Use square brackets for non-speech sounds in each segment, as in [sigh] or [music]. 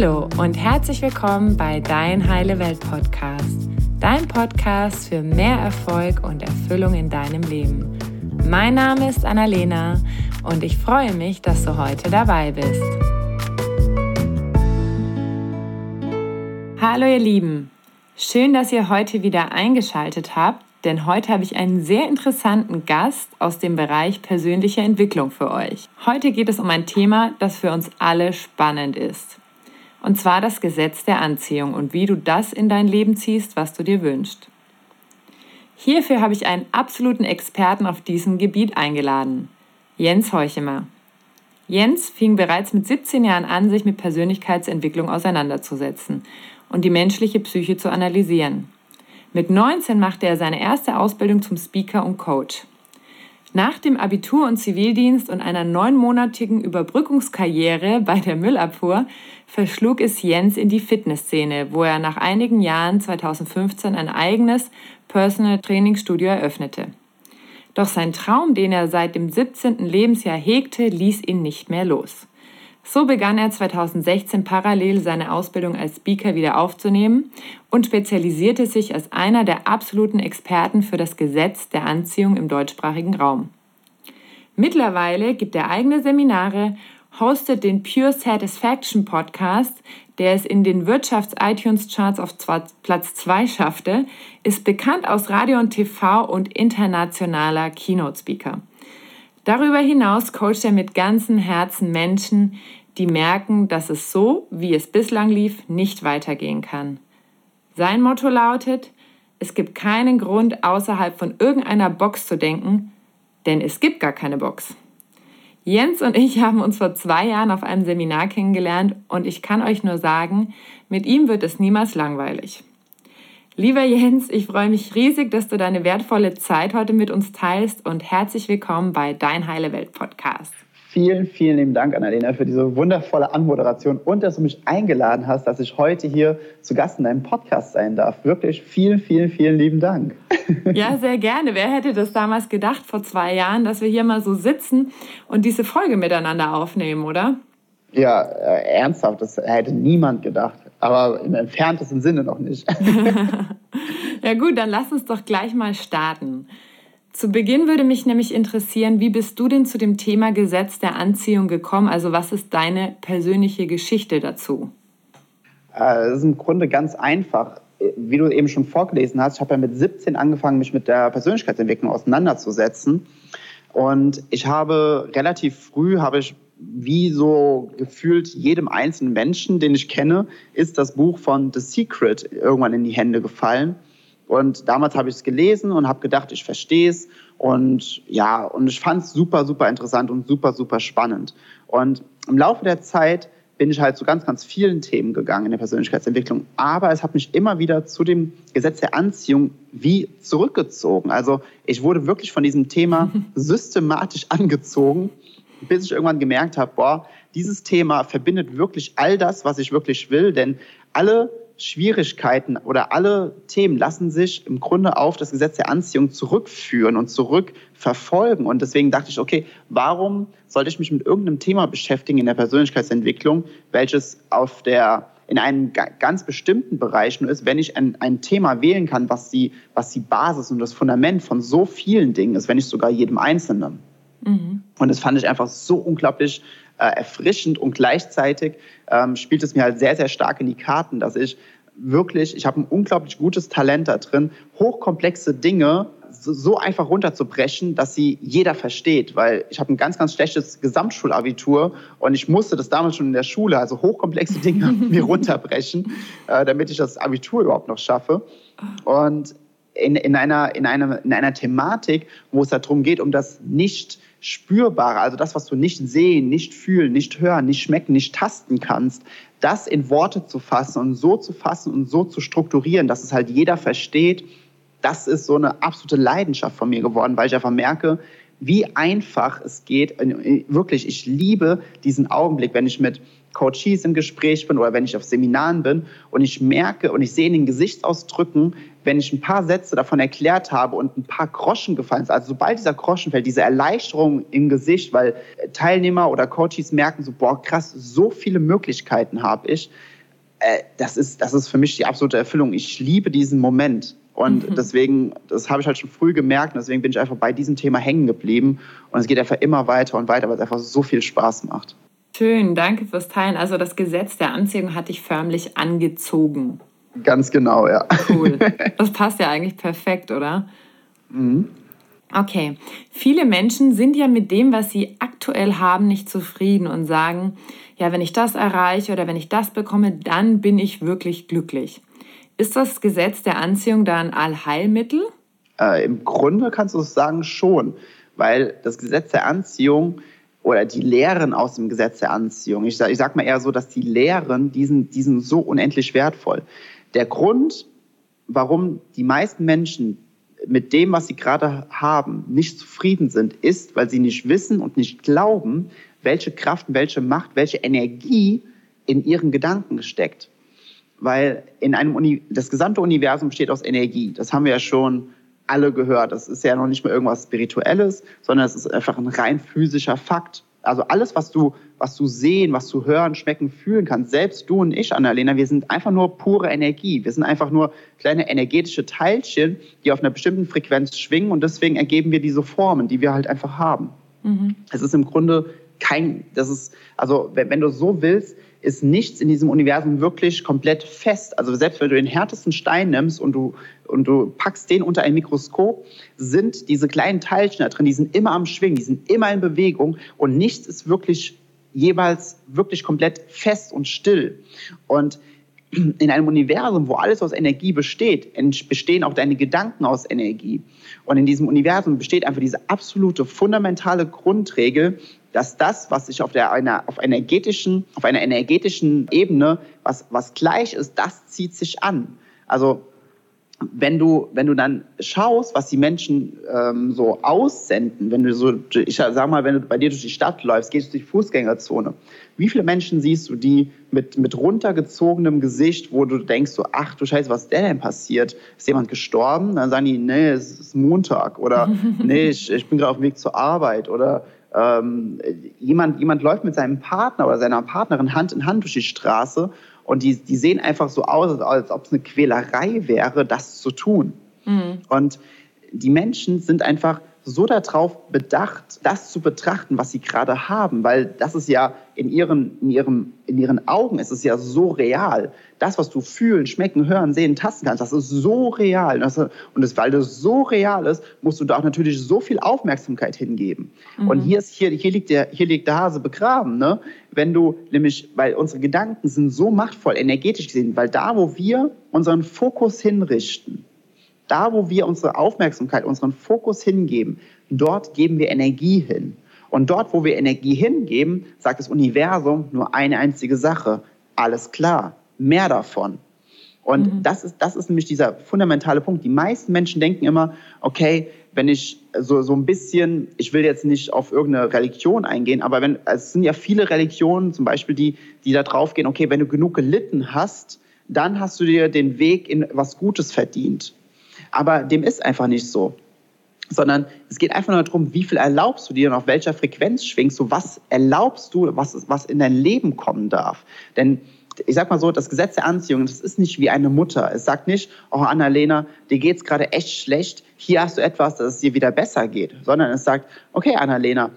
Hallo und herzlich willkommen bei Dein Heile Welt Podcast, dein Podcast für mehr Erfolg und Erfüllung in deinem Leben. Mein Name ist Annalena und ich freue mich, dass du heute dabei bist. Hallo ihr Lieben, schön, dass ihr heute wieder eingeschaltet habt, denn heute habe ich einen sehr interessanten Gast aus dem Bereich persönliche Entwicklung für euch. Heute geht es um ein Thema, das für uns alle spannend ist. Und zwar das Gesetz der Anziehung und wie du das in dein Leben ziehst, was du dir wünschst. Hierfür habe ich einen absoluten Experten auf diesem Gebiet eingeladen, Jens Heuchemer. Jens fing bereits mit 17 Jahren an, sich mit Persönlichkeitsentwicklung auseinanderzusetzen und die menschliche Psyche zu analysieren. Mit 19 machte er seine erste Ausbildung zum Speaker und Coach. Nach dem Abitur und Zivildienst und einer neunmonatigen Überbrückungskarriere bei der Müllabfuhr verschlug es Jens in die Fitnessszene, wo er nach einigen Jahren 2015 ein eigenes Personal Training Studio eröffnete. Doch sein Traum, den er seit dem 17. Lebensjahr hegte, ließ ihn nicht mehr los. So begann er 2016 parallel seine Ausbildung als Speaker wieder aufzunehmen und spezialisierte sich als einer der absoluten Experten für das Gesetz der Anziehung im deutschsprachigen Raum. Mittlerweile gibt er eigene Seminare, hostet den Pure Satisfaction Podcast, der es in den Wirtschafts-iTunes-Charts auf Platz 2 schaffte, ist bekannt aus Radio und TV und internationaler Keynote-Speaker. Darüber hinaus coacht er mit ganzem Herzen Menschen, die merken, dass es so, wie es bislang lief, nicht weitergehen kann. Sein Motto lautet, es gibt keinen Grund, außerhalb von irgendeiner Box zu denken, denn es gibt gar keine Box. Jens und ich haben uns vor zwei Jahren auf einem Seminar kennengelernt und ich kann euch nur sagen, mit ihm wird es niemals langweilig. Lieber Jens, ich freue mich riesig, dass du deine wertvolle Zeit heute mit uns teilst und herzlich willkommen bei Dein Heile Welt Podcast. Vielen, vielen lieben Dank, Annalena, für diese wundervolle Anmoderation und dass du mich eingeladen hast, dass ich heute hier zu Gast in deinem Podcast sein darf. Wirklich vielen, vielen, vielen lieben Dank. [laughs] Ja, sehr gerne. Wer hätte das damals gedacht vor zwei Jahren, dass wir hier mal so sitzen und diese Folge miteinander aufnehmen, oder? Ja, äh, ernsthaft, das hätte niemand gedacht. Aber im entferntesten Sinne noch nicht. [laughs] ja gut, dann lass uns doch gleich mal starten. Zu Beginn würde mich nämlich interessieren, wie bist du denn zu dem Thema Gesetz der Anziehung gekommen? Also was ist deine persönliche Geschichte dazu? Äh, ist im Grunde ganz einfach. Wie du eben schon vorgelesen hast, ich habe ja mit 17 angefangen, mich mit der Persönlichkeitsentwicklung auseinanderzusetzen. Und ich habe relativ früh, habe ich wie so gefühlt jedem einzelnen Menschen, den ich kenne, ist das Buch von The Secret irgendwann in die Hände gefallen. Und damals habe ich es gelesen und habe gedacht, ich verstehe es. Und ja, und ich fand es super, super interessant und super, super spannend. Und im Laufe der Zeit bin ich halt zu ganz, ganz vielen Themen gegangen in der Persönlichkeitsentwicklung. Aber es hat mich immer wieder zu dem Gesetz der Anziehung wie zurückgezogen. Also ich wurde wirklich von diesem Thema [laughs] systematisch angezogen, bis ich irgendwann gemerkt habe, boah, dieses Thema verbindet wirklich all das, was ich wirklich will. Denn alle Schwierigkeiten oder alle Themen lassen sich im Grunde auf das Gesetz der Anziehung zurückführen und zurückverfolgen. Und deswegen dachte ich, okay, warum sollte ich mich mit irgendeinem Thema beschäftigen in der Persönlichkeitsentwicklung, welches auf der in einem ganz bestimmten Bereich nur ist, wenn ich ein, ein Thema wählen kann, was die, was die Basis und das Fundament von so vielen Dingen ist, wenn nicht sogar jedem Einzelnen. Mhm. Und das fand ich einfach so unglaublich äh, erfrischend und gleichzeitig ähm, spielt es mir halt sehr, sehr stark in die Karten, dass ich wirklich, ich habe ein unglaublich gutes Talent da drin, hochkomplexe Dinge so einfach runterzubrechen, dass sie jeder versteht, weil ich habe ein ganz, ganz schlechtes Gesamtschulabitur und ich musste das damals schon in der Schule, also hochkomplexe Dinge [laughs] mir runterbrechen, äh, damit ich das Abitur überhaupt noch schaffe. Und in, in, einer, in, einer, in einer Thematik, wo es darum geht, um das nicht Spürbare, also das, was du nicht sehen, nicht fühlen, nicht hören, nicht schmecken, nicht tasten kannst, das in Worte zu fassen und so zu fassen und so zu strukturieren, dass es halt jeder versteht, das ist so eine absolute Leidenschaft von mir geworden, weil ich einfach merke, wie einfach es geht. Wirklich, ich liebe diesen Augenblick, wenn ich mit Coaches im Gespräch bin oder wenn ich auf Seminaren bin und ich merke und ich sehe in den Gesichtsausdrücken, wenn ich ein paar Sätze davon erklärt habe und ein paar Groschen gefallen sind, also sobald dieser Groschen fällt, diese Erleichterung im Gesicht, weil Teilnehmer oder Coaches merken so, boah, krass, so viele Möglichkeiten habe ich, äh, das, ist, das ist für mich die absolute Erfüllung. Ich liebe diesen Moment. Und mhm. deswegen, das habe ich halt schon früh gemerkt, und deswegen bin ich einfach bei diesem Thema hängen geblieben. Und es geht einfach immer weiter und weiter, weil es einfach so viel Spaß macht. Schön, danke fürs Teilen. Also das Gesetz der Anziehung hat dich förmlich angezogen. Ganz genau, ja. Cool. [laughs] Das passt ja eigentlich perfekt, oder? Mhm. Okay. Viele Menschen sind ja mit dem, was sie aktuell haben, nicht zufrieden und sagen, ja, wenn ich das erreiche oder wenn ich das bekomme, dann bin ich wirklich glücklich. Ist das Gesetz der Anziehung da ein Allheilmittel? Äh, Im Grunde kannst du es sagen schon, weil das Gesetz der Anziehung oder die Lehren aus dem Gesetz der Anziehung, ich sage ich sag mal eher so, dass die Lehren, die sind, die sind so unendlich wertvoll. Der Grund, warum die meisten Menschen mit dem, was sie gerade haben, nicht zufrieden sind, ist, weil sie nicht wissen und nicht glauben, welche Kraft, welche Macht, welche Energie in ihren Gedanken steckt. Weil in einem Uni das gesamte Universum besteht aus Energie. Das haben wir ja schon alle gehört. Das ist ja noch nicht mehr irgendwas Spirituelles, sondern es ist einfach ein rein physischer Fakt. Also alles, was du, was du sehen, was du hören, schmecken, fühlen kannst, selbst du und ich, Annalena, wir sind einfach nur pure Energie. Wir sind einfach nur kleine energetische Teilchen, die auf einer bestimmten Frequenz schwingen und deswegen ergeben wir diese Formen, die wir halt einfach haben. Mhm. Es ist im Grunde kein, das ist, also wenn, wenn du so willst, ist nichts in diesem Universum wirklich komplett fest. Also selbst wenn du den härtesten Stein nimmst und du, und du packst den unter ein Mikroskop, sind diese kleinen Teilchen da drin, die sind immer am Schwingen, die sind immer in Bewegung und nichts ist wirklich jeweils wirklich komplett fest und still. Und in einem Universum, wo alles aus Energie besteht, bestehen auch deine Gedanken aus Energie. Und in diesem Universum besteht einfach diese absolute fundamentale Grundregel, dass das, was sich auf, der, einer, auf, energetischen, auf einer energetischen Ebene, was, was gleich ist, das zieht sich an. Also wenn du, wenn du dann schaust, was die Menschen ähm, so aussenden, wenn du so, ich sag mal, wenn du bei dir durch die Stadt läufst, gehst du durch die Fußgängerzone, wie viele Menschen siehst du, die mit, mit runtergezogenem Gesicht, wo du denkst so, ach du Scheiße, was ist denn passiert? Ist jemand gestorben? Dann sagen die, nee, es ist Montag oder [laughs] nee, ich, ich bin gerade auf dem Weg zur Arbeit oder ähm, jemand, jemand läuft mit seinem Partner oder seiner Partnerin Hand in Hand durch die Straße und die, die sehen einfach so aus, als ob es eine Quälerei wäre, das zu tun. Mhm. Und die Menschen sind einfach so darauf bedacht, das zu betrachten, was sie gerade haben, weil das ist ja in ihren, in, ihrem, in ihren Augen ist es ja so real. Das, was du fühlen, schmecken, hören, sehen, tasten kannst, das ist so real. Und, das, und das, weil das so real ist, musst du da auch natürlich so viel Aufmerksamkeit hingeben. Mhm. Und hier, ist, hier, hier, liegt der, hier liegt der Hase begraben. Ne? Wenn du nämlich, weil unsere Gedanken sind so machtvoll, energetisch gesehen, weil da, wo wir unseren Fokus hinrichten, da, wo wir unsere Aufmerksamkeit, unseren Fokus hingeben, dort geben wir Energie hin. Und dort, wo wir Energie hingeben, sagt das Universum nur eine einzige Sache. Alles klar, mehr davon. Und mhm. das, ist, das ist nämlich dieser fundamentale Punkt. Die meisten Menschen denken immer, okay, wenn ich so, so ein bisschen, ich will jetzt nicht auf irgendeine Religion eingehen, aber wenn, es sind ja viele Religionen zum Beispiel, die, die da drauf gehen, okay, wenn du genug gelitten hast, dann hast du dir den Weg in was Gutes verdient. Aber dem ist einfach nicht so. Sondern es geht einfach nur darum, wie viel erlaubst du dir und auf welcher Frequenz schwingst du, was erlaubst du, was, was in dein Leben kommen darf. Denn ich sag mal so, das Gesetz der Anziehung, das ist nicht wie eine Mutter. Es sagt nicht, oh Annalena, dir geht's gerade echt schlecht, hier hast du etwas, dass es dir wieder besser geht. Sondern es sagt, okay Annalena,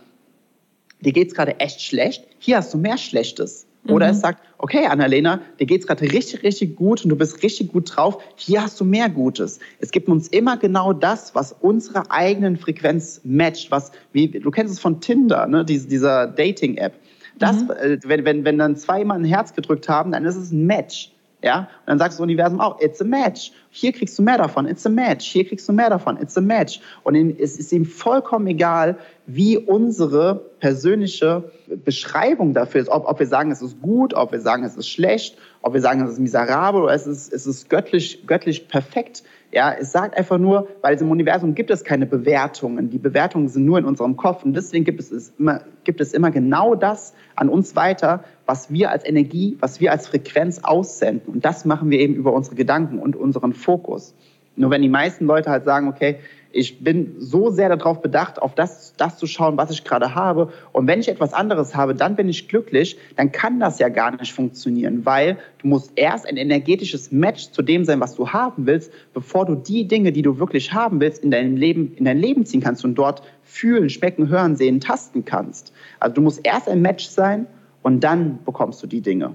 dir geht's gerade echt schlecht, hier hast du mehr Schlechtes. Oder mhm. es sagt, okay, Annalena, dir geht's gerade richtig, richtig gut und du bist richtig gut drauf. Hier hast du mehr Gutes. Es gibt uns immer genau das, was unserer eigenen Frequenz matcht. Was, wie, du kennst es von Tinder, ne? Dies, dieser Dating-App. Das, mhm. äh, wenn, wenn, wenn dann zwei mal ein Herz gedrückt haben, dann ist es ein Match. Ja? Und dann sagt das Universum auch, it's a match. Hier kriegst du mehr davon, it's a match. Hier kriegst du mehr davon, it's a match. Und es ist ihm vollkommen egal, wie unsere persönliche Beschreibung dafür ist, ob, ob wir sagen, es ist gut, ob wir sagen, es ist schlecht, ob wir sagen, es ist miserabel oder es ist, es ist göttlich, göttlich perfekt. Ja, es sagt einfach nur, weil im Universum gibt es keine Bewertungen. Die Bewertungen sind nur in unserem Kopf und deswegen gibt es immer, gibt es immer genau das an uns weiter, was wir als Energie, was wir als Frequenz aussenden. Und das machen wir eben über unsere Gedanken und unseren Fokus. Nur wenn die meisten Leute halt sagen, okay, ich bin so sehr darauf bedacht, auf das, das zu schauen, was ich gerade habe. Und wenn ich etwas anderes habe, dann bin ich glücklich. Dann kann das ja gar nicht funktionieren, weil du musst erst ein energetisches Match zu dem sein, was du haben willst, bevor du die Dinge, die du wirklich haben willst, in dein Leben, in dein Leben ziehen kannst und dort fühlen, schmecken, hören, sehen, tasten kannst. Also du musst erst ein Match sein und dann bekommst du die Dinge.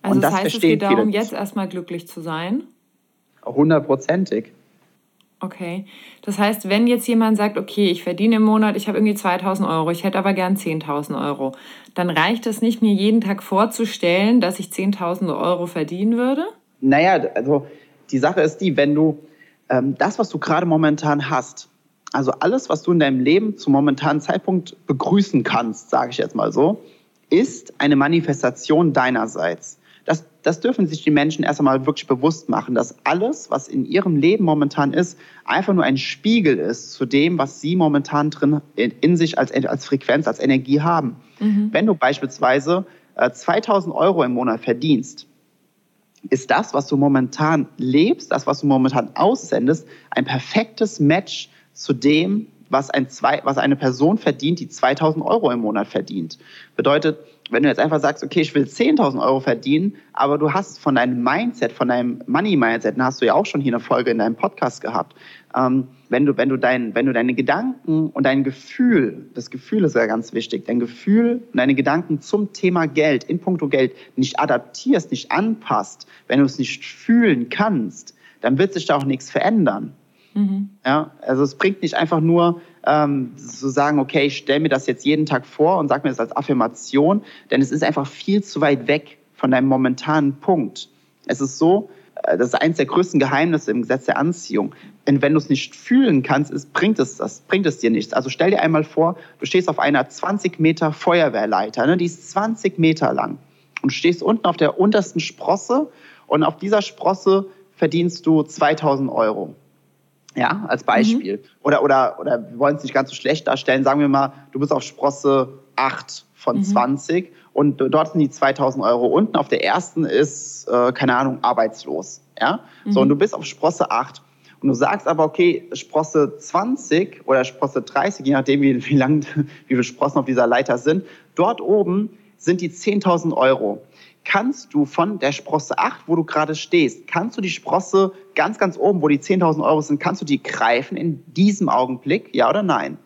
Also und das, das heißt, es geht darum, jetzt erstmal glücklich zu sein? Hundertprozentig. Okay. Das heißt, wenn jetzt jemand sagt, okay, ich verdiene im Monat, ich habe irgendwie 2000 Euro, ich hätte aber gern 10.000 Euro, dann reicht es nicht, mir jeden Tag vorzustellen, dass ich 10.000 Euro verdienen würde? Naja, also die Sache ist die, wenn du ähm, das, was du gerade momentan hast, also alles, was du in deinem Leben zum momentanen Zeitpunkt begrüßen kannst, sage ich jetzt mal so, ist eine Manifestation deinerseits das, dürfen sich die Menschen erst einmal wirklich bewusst machen, dass alles, was in ihrem Leben momentan ist, einfach nur ein Spiegel ist zu dem, was sie momentan drin in, in sich als, als Frequenz, als Energie haben. Mhm. Wenn du beispielsweise äh, 2000 Euro im Monat verdienst, ist das, was du momentan lebst, das, was du momentan aussendest, ein perfektes Match zu dem, was, ein zwei, was eine Person verdient, die 2000 Euro im Monat verdient. Bedeutet, wenn du jetzt einfach sagst, okay, ich will 10.000 Euro verdienen, aber du hast von deinem Mindset, von deinem Money-Mindset, hast du ja auch schon hier eine Folge in deinem Podcast gehabt, ähm, wenn, du, wenn, du dein, wenn du deine Gedanken und dein Gefühl, das Gefühl ist ja ganz wichtig, dein Gefühl und deine Gedanken zum Thema Geld, in puncto Geld, nicht adaptierst, nicht anpasst, wenn du es nicht fühlen kannst, dann wird sich da auch nichts verändern. Mhm. Ja, also es bringt nicht einfach nur ähm, zu sagen, okay, ich stelle mir das jetzt jeden Tag vor und sage mir das als Affirmation, denn es ist einfach viel zu weit weg von deinem momentanen Punkt. Es ist so, äh, das ist eines der größten Geheimnisse im Gesetz der Anziehung. Und wenn du es nicht fühlen kannst, ist, bringt, es das, bringt es dir nichts. Also stell dir einmal vor, du stehst auf einer 20 Meter Feuerwehrleiter, ne, die ist 20 Meter lang und stehst unten auf der untersten Sprosse und auf dieser Sprosse verdienst du 2000 Euro. Ja, als Beispiel. Mhm. Oder, oder, oder wir wollen es nicht ganz so schlecht darstellen. Sagen wir mal, du bist auf Sprosse 8 von mhm. 20 und dort sind die 2000 Euro. Unten auf der ersten ist, äh, keine Ahnung, arbeitslos. Ja? Mhm. So, und du bist auf Sprosse 8. Und du sagst aber, okay, Sprosse 20 oder Sprosse 30, je nachdem, wie, wie lang, [laughs] wie viele Sprossen auf dieser Leiter sind, dort oben sind die 10.000 Euro kannst du von der Sprosse 8, wo du gerade stehst, kannst du die Sprosse ganz, ganz oben, wo die 10.000 Euro sind, kannst du die greifen in diesem Augenblick, ja oder nein?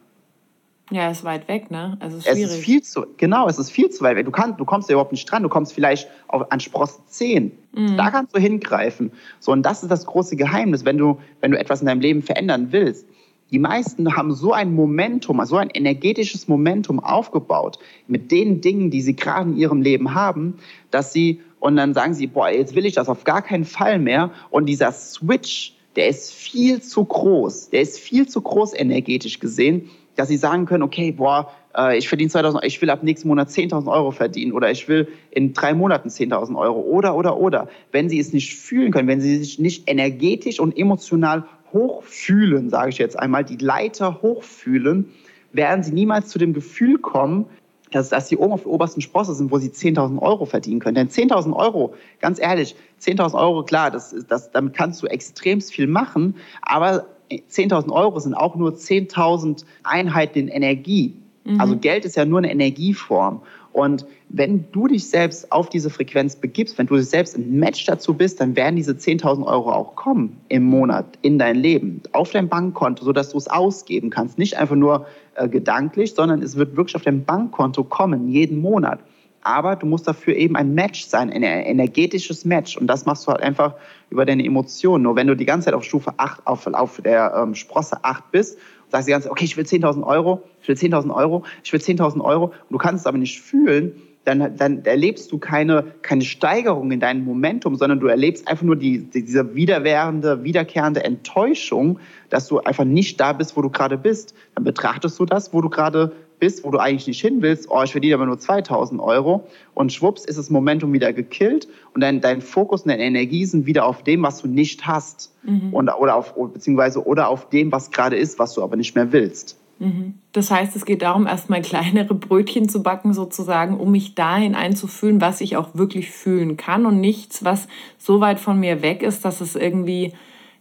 Ja, ist weit weg, ne? Also ist schwierig. Es ist viel zu, genau, es ist viel zu weit weg. Du, kannst, du kommst ja überhaupt nicht dran. Du kommst vielleicht auf, an Sprosse 10. Mhm. Da kannst du hingreifen. So, und das ist das große Geheimnis, wenn du, wenn du etwas in deinem Leben verändern willst. Die meisten haben so ein Momentum, so ein energetisches Momentum aufgebaut mit den Dingen, die sie gerade in ihrem Leben haben, dass sie, und dann sagen sie, boah, jetzt will ich das auf gar keinen Fall mehr. Und dieser Switch, der ist viel zu groß, der ist viel zu groß energetisch gesehen, dass sie sagen können, okay, boah, äh, ich verdiene 2000, ich will ab nächsten Monat 10.000 Euro verdienen oder ich will in drei Monaten 10.000 Euro oder, oder, oder. Wenn sie es nicht fühlen können, wenn sie sich nicht energetisch und emotional hochfühlen, sage ich jetzt einmal, die Leiter hochfühlen, werden sie niemals zu dem Gefühl kommen, dass, dass sie oben auf der obersten Sprosse sind, wo sie 10.000 Euro verdienen können. Denn 10.000 Euro, ganz ehrlich, 10.000 Euro, klar, das, das, damit kannst du extrem viel machen, aber 10.000 Euro sind auch nur 10.000 Einheiten in Energie. Mhm. Also Geld ist ja nur eine Energieform. Und wenn du dich selbst auf diese Frequenz begibst, wenn du selbst ein Match dazu bist, dann werden diese 10.000 Euro auch kommen im Monat in dein Leben, auf dein Bankkonto, sodass du es ausgeben kannst. Nicht einfach nur äh, gedanklich, sondern es wird wirklich auf dein Bankkonto kommen, jeden Monat. Aber du musst dafür eben ein Match sein, ein energetisches Match. Und das machst du halt einfach über deine Emotionen. Nur wenn du die ganze Zeit auf Stufe 8, auf, auf der ähm, Sprosse 8 bist sagst ganze Zeit, okay, ich will 10.000 Euro, ich will 10.000 Euro, ich will 10.000 Euro und du kannst es aber nicht fühlen, dann, dann erlebst du keine, keine Steigerung in deinem Momentum, sondern du erlebst einfach nur die, die, diese wiederwährende, wiederkehrende Enttäuschung, dass du einfach nicht da bist, wo du gerade bist. Dann betrachtest du das, wo du gerade bist, wo du eigentlich nicht hin willst, oh, ich verdiene aber nur 2000 Euro und schwupps ist das Momentum wieder gekillt und dein, dein Fokus und deine Energie sind wieder auf dem, was du nicht hast mhm. und, oder auf, beziehungsweise oder auf dem, was gerade ist, was du aber nicht mehr willst. Mhm. Das heißt, es geht darum, erstmal kleinere Brötchen zu backen, sozusagen, um mich dahin einzufühlen, was ich auch wirklich fühlen kann und nichts, was so weit von mir weg ist, dass es irgendwie,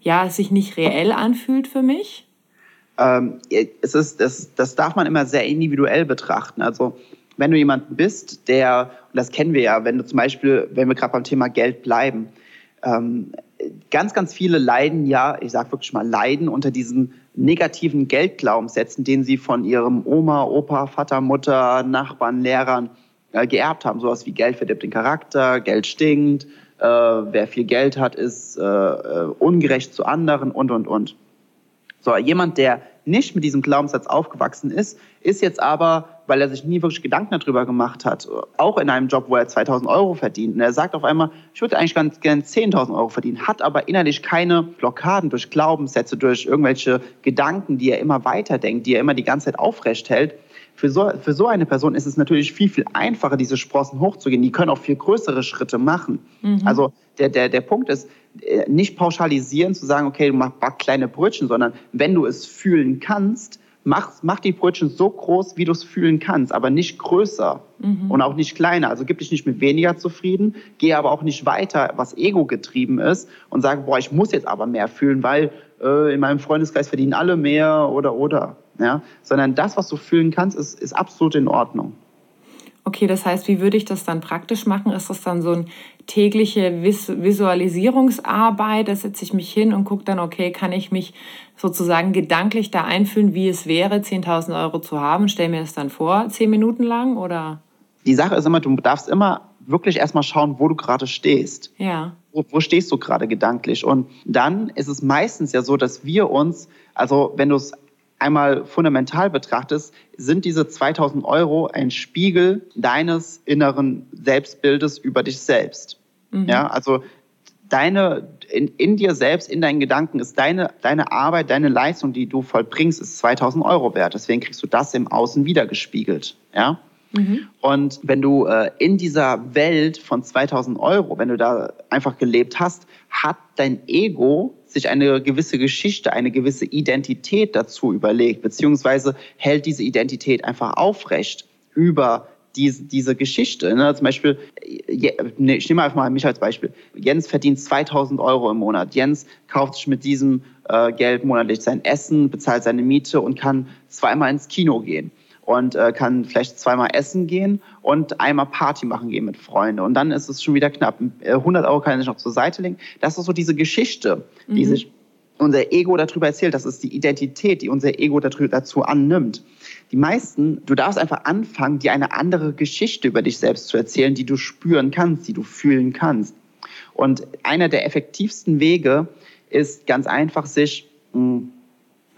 ja, sich nicht reell anfühlt für mich. Ähm, es ist, das, das darf man immer sehr individuell betrachten. Also, wenn du jemand bist, der, und das kennen wir ja, wenn du zum Beispiel, wenn wir gerade beim Thema Geld bleiben, ähm, ganz, ganz viele leiden ja, ich sage wirklich mal, leiden unter diesen negativen Geldglaubenssätzen, den sie von ihrem Oma, Opa, Vater, Mutter, Nachbarn, Lehrern äh, geerbt haben. Sowas wie Geld verdirbt den Charakter, Geld stinkt, äh, wer viel Geld hat, ist äh, äh ungerecht zu anderen und, und, und. So, jemand, der nicht mit diesem Glaubenssatz aufgewachsen ist, ist jetzt aber, weil er sich nie wirklich Gedanken darüber gemacht hat, auch in einem Job, wo er 2000 Euro verdient. Und er sagt auf einmal, ich würde eigentlich ganz gerne 10.000 Euro verdienen, hat aber innerlich keine Blockaden durch Glaubenssätze, durch irgendwelche Gedanken, die er immer weiterdenkt, die er immer die ganze Zeit aufrecht hält. Für so, für so eine Person ist es natürlich viel, viel einfacher, diese Sprossen hochzugehen. Die können auch viel größere Schritte machen. Mhm. Also der, der, der Punkt ist, äh, nicht pauschalisieren, zu sagen, okay, du machst back kleine Brötchen, sondern wenn du es fühlen kannst, mach, mach die Brötchen so groß, wie du es fühlen kannst, aber nicht größer mhm. und auch nicht kleiner. Also gib dich nicht mit weniger zufrieden, geh aber auch nicht weiter, was ego getrieben ist und sag, boah, ich muss jetzt aber mehr fühlen, weil äh, in meinem Freundeskreis verdienen alle mehr oder oder. Ja? Sondern das, was du fühlen kannst, ist, ist absolut in Ordnung. Okay, das heißt, wie würde ich das dann praktisch machen? Ist das dann so eine tägliche Vis Visualisierungsarbeit? Da setze ich mich hin und gucke dann, okay, kann ich mich sozusagen gedanklich da einfühlen, wie es wäre, 10.000 Euro zu haben? Stell mir das dann vor, zehn Minuten lang oder? Die Sache ist immer, du darfst immer wirklich erstmal schauen, wo du gerade stehst. Ja. Wo, wo stehst du gerade gedanklich? Und dann ist es meistens ja so, dass wir uns, also wenn du es einmal fundamental betrachtest, sind diese 2000 Euro ein Spiegel deines inneren Selbstbildes über dich selbst. Mhm. Ja, also deine, in, in dir selbst, in deinen Gedanken ist deine, deine Arbeit, deine Leistung, die du vollbringst, ist 2000 Euro wert. Deswegen kriegst du das im Außen wiedergespiegelt. Ja. Mhm. Und wenn du äh, in dieser Welt von 2000 Euro, wenn du da einfach gelebt hast, hat dein Ego sich eine gewisse Geschichte, eine gewisse Identität dazu überlegt, beziehungsweise hält diese Identität einfach aufrecht über diese, diese Geschichte. Ne? Zum Beispiel, ne, ich nehme einfach mal mich als Beispiel. Jens verdient 2000 Euro im Monat. Jens kauft sich mit diesem äh, Geld monatlich sein Essen, bezahlt seine Miete und kann zweimal ins Kino gehen und äh, kann vielleicht zweimal essen gehen und einmal Party machen gehen mit Freunden. Und dann ist es schon wieder knapp. 100 äh, Euro kann sich noch zur Seite legen. Das ist so diese Geschichte, die mhm. sich unser Ego darüber erzählt. Das ist die Identität, die unser Ego dazu annimmt. Die meisten, du darfst einfach anfangen, dir eine andere Geschichte über dich selbst zu erzählen, die du spüren kannst, die du fühlen kannst. Und einer der effektivsten Wege ist ganz einfach, sich mh, hm,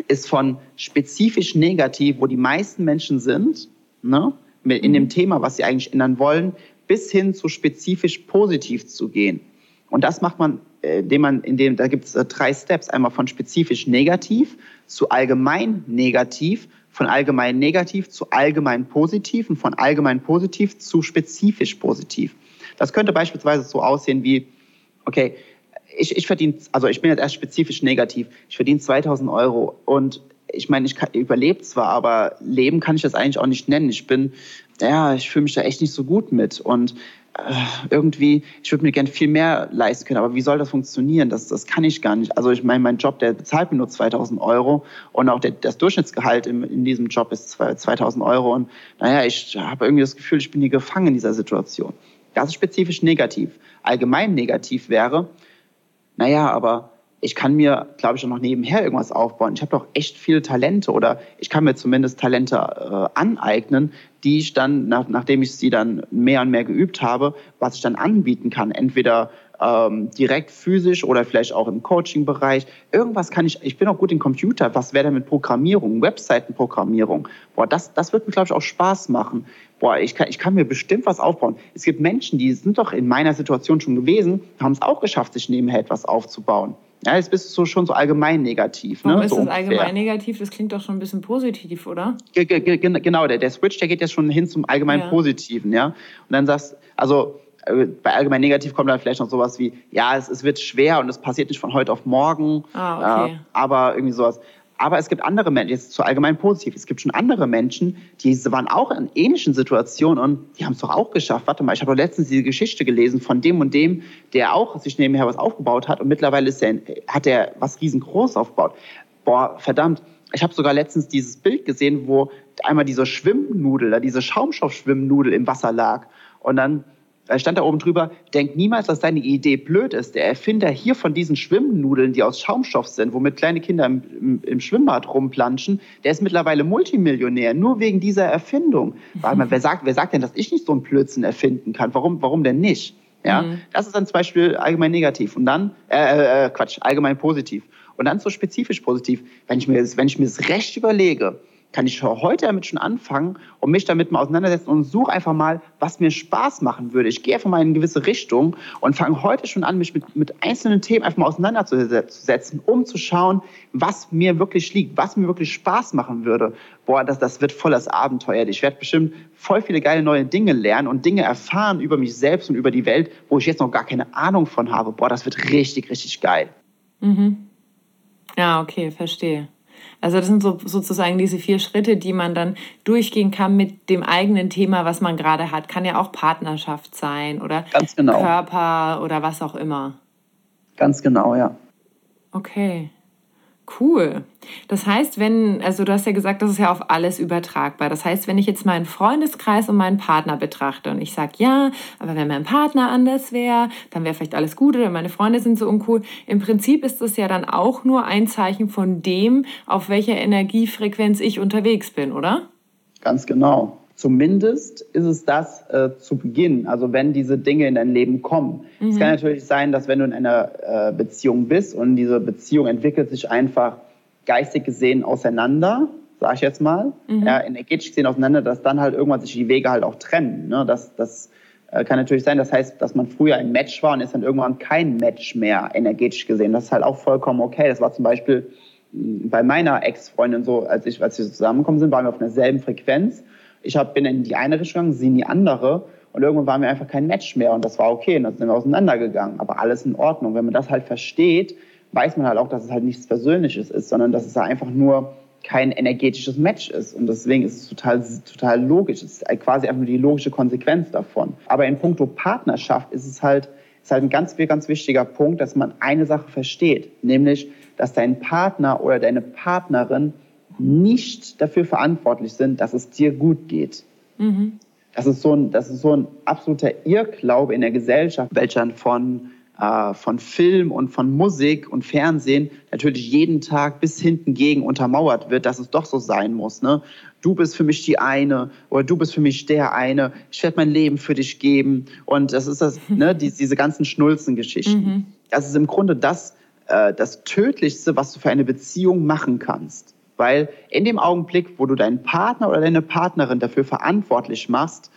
ist von spezifisch negativ, wo die meisten Menschen sind, ne, in dem mhm. Thema, was sie eigentlich ändern wollen, bis hin zu spezifisch positiv zu gehen. Und das macht man, äh, indem man, indem, da gibt es äh, drei Steps. Einmal von spezifisch negativ zu allgemein negativ, von allgemein negativ zu allgemein positiv und von allgemein positiv zu spezifisch positiv. Das könnte beispielsweise so aussehen wie, okay, ich, ich verdiene, also ich bin jetzt erst spezifisch negativ, ich verdiene 2000 Euro und ich meine, ich überlebe zwar, aber leben kann ich das eigentlich auch nicht nennen. Ich bin, ja, ich fühle mich da echt nicht so gut mit und äh, irgendwie, ich würde mir gern viel mehr leisten können, aber wie soll das funktionieren? Das, das kann ich gar nicht. Also ich meine, mein Job, der bezahlt mir nur 2000 Euro und auch der, das Durchschnittsgehalt in, in diesem Job ist 2000 Euro und naja, ich habe irgendwie das Gefühl, ich bin hier gefangen in dieser Situation. Das ist spezifisch negativ. Allgemein negativ wäre, naja, aber ich kann mir, glaube ich, auch noch nebenher irgendwas aufbauen. Ich habe doch echt viele Talente oder ich kann mir zumindest Talente äh, aneignen, die ich dann, nach, nachdem ich sie dann mehr und mehr geübt habe, was ich dann anbieten kann. Entweder ähm, direkt physisch oder vielleicht auch im Coaching-Bereich. Irgendwas kann ich, ich bin auch gut in Computer. Was wäre denn mit Programmierung, Webseitenprogrammierung? Boah, das, das wird mir, glaube ich, auch Spaß machen. Boah, ich kann, ich kann mir bestimmt was aufbauen. Es gibt Menschen, die sind doch in meiner Situation schon gewesen, haben es auch geschafft, sich nebenher etwas aufzubauen. Ja, jetzt bist du so, schon so allgemein negativ. Warum ne? ist so das allgemein negativ? Das klingt doch schon ein bisschen positiv, oder? Ge genau, der, der Switch, der geht jetzt schon hin zum allgemein ja. Positiven, ja. Und dann sagst also bei allgemein negativ kommt dann vielleicht noch sowas wie, ja, es, es wird schwer und es passiert nicht von heute auf morgen, ah, okay. äh, aber irgendwie sowas. Aber es gibt andere Menschen, jetzt zu allgemein positiv, es gibt schon andere Menschen, die waren auch in ähnlichen Situationen und die haben es doch auch geschafft. Warte mal, ich habe doch letztens diese Geschichte gelesen von dem und dem, der auch sich nebenher was aufgebaut hat und mittlerweile ist er, hat er was riesengroß aufgebaut. Boah, verdammt. Ich habe sogar letztens dieses Bild gesehen, wo einmal diese Schwimmnudel, diese Schaumstoffschwimmnudel im Wasser lag. Und dann stand da oben drüber, denk niemals, dass deine Idee blöd ist. Der Erfinder hier von diesen Schwimmnudeln, die aus Schaumstoff sind, womit kleine Kinder im, im, im Schwimmbad rumplanschen, der ist mittlerweile Multimillionär, nur wegen dieser Erfindung. [laughs] Warte mal, wer sagt, wer sagt denn, dass ich nicht so einen Blödsinn erfinden kann? Warum, warum denn nicht? Ja, mhm. das ist dann zum Beispiel allgemein negativ und dann, äh, äh, Quatsch, allgemein positiv. Und dann so spezifisch positiv, wenn ich mir wenn ich mir das recht überlege, kann ich heute damit schon anfangen und mich damit mal auseinandersetzen und suche einfach mal, was mir Spaß machen würde. Ich gehe einfach mal in eine gewisse Richtung und fange heute schon an, mich mit, mit einzelnen Themen einfach mal auseinanderzusetzen, um zu schauen, was mir wirklich liegt, was mir wirklich Spaß machen würde. Boah, das, das wird voll das Abenteuer. Ich werde bestimmt voll viele geile neue Dinge lernen und Dinge erfahren über mich selbst und über die Welt, wo ich jetzt noch gar keine Ahnung von habe. Boah, das wird richtig, richtig geil. Mhm. Ja, okay, verstehe. Also das sind so, sozusagen diese vier Schritte, die man dann durchgehen kann mit dem eigenen Thema, was man gerade hat. Kann ja auch Partnerschaft sein oder genau. Körper oder was auch immer. Ganz genau, ja. Okay. Cool. Das heißt, wenn, also du hast ja gesagt, das ist ja auf alles übertragbar. Das heißt, wenn ich jetzt meinen Freundeskreis und meinen Partner betrachte und ich sage, ja, aber wenn mein Partner anders wäre, dann wäre vielleicht alles gut oder meine Freunde sind so uncool. Im Prinzip ist das ja dann auch nur ein Zeichen von dem, auf welcher Energiefrequenz ich unterwegs bin, oder? Ganz genau. Zumindest ist es das äh, zu Beginn, also wenn diese Dinge in dein Leben kommen. Mhm. Es kann natürlich sein, dass wenn du in einer äh, Beziehung bist und diese Beziehung entwickelt sich einfach geistig gesehen auseinander, sag ich jetzt mal, mhm. ja, energetisch gesehen auseinander, dass dann halt irgendwann sich die Wege halt auch trennen. Ne? Das, das äh, kann natürlich sein, das heißt, dass man früher ein Match war und ist dann irgendwann kein Match mehr energetisch gesehen. Das ist halt auch vollkommen okay. Das war zum Beispiel hm, bei meiner Ex-Freundin so, als, ich, als wir zusammengekommen sind, waren wir auf derselben Frequenz. Ich hab, bin in die eine Richtung gegangen, sie in die andere. Und irgendwann waren wir einfach kein Match mehr und das war okay und dann sind wir auseinandergegangen. Aber alles in Ordnung. Wenn man das halt versteht, weiß man halt auch, dass es halt nichts Persönliches ist, sondern dass es einfach nur kein energetisches Match ist. Und deswegen ist es total, total logisch. Es ist halt quasi einfach nur die logische Konsequenz davon. Aber in puncto Partnerschaft ist es halt, ist halt ein ganz, ganz wichtiger Punkt, dass man eine Sache versteht. Nämlich, dass dein Partner oder deine Partnerin nicht dafür verantwortlich sind, dass es dir gut geht. Mhm. Das, ist so ein, das ist so ein absoluter Irrglaube in der Gesellschaft, welcher von, äh, von Film und von Musik und Fernsehen natürlich jeden Tag bis hinten gegen untermauert wird, dass es doch so sein muss. Ne? Du bist für mich die eine oder du bist für mich der eine. Ich werde mein Leben für dich geben. Und das ist das, ne, [laughs] die, diese ganzen Schnulzengeschichten. Mhm. Das ist im Grunde das, äh, das Tödlichste, was du für eine Beziehung machen kannst. Weil in dem Augenblick, wo du deinen Partner oder deine Partnerin dafür verantwortlich machst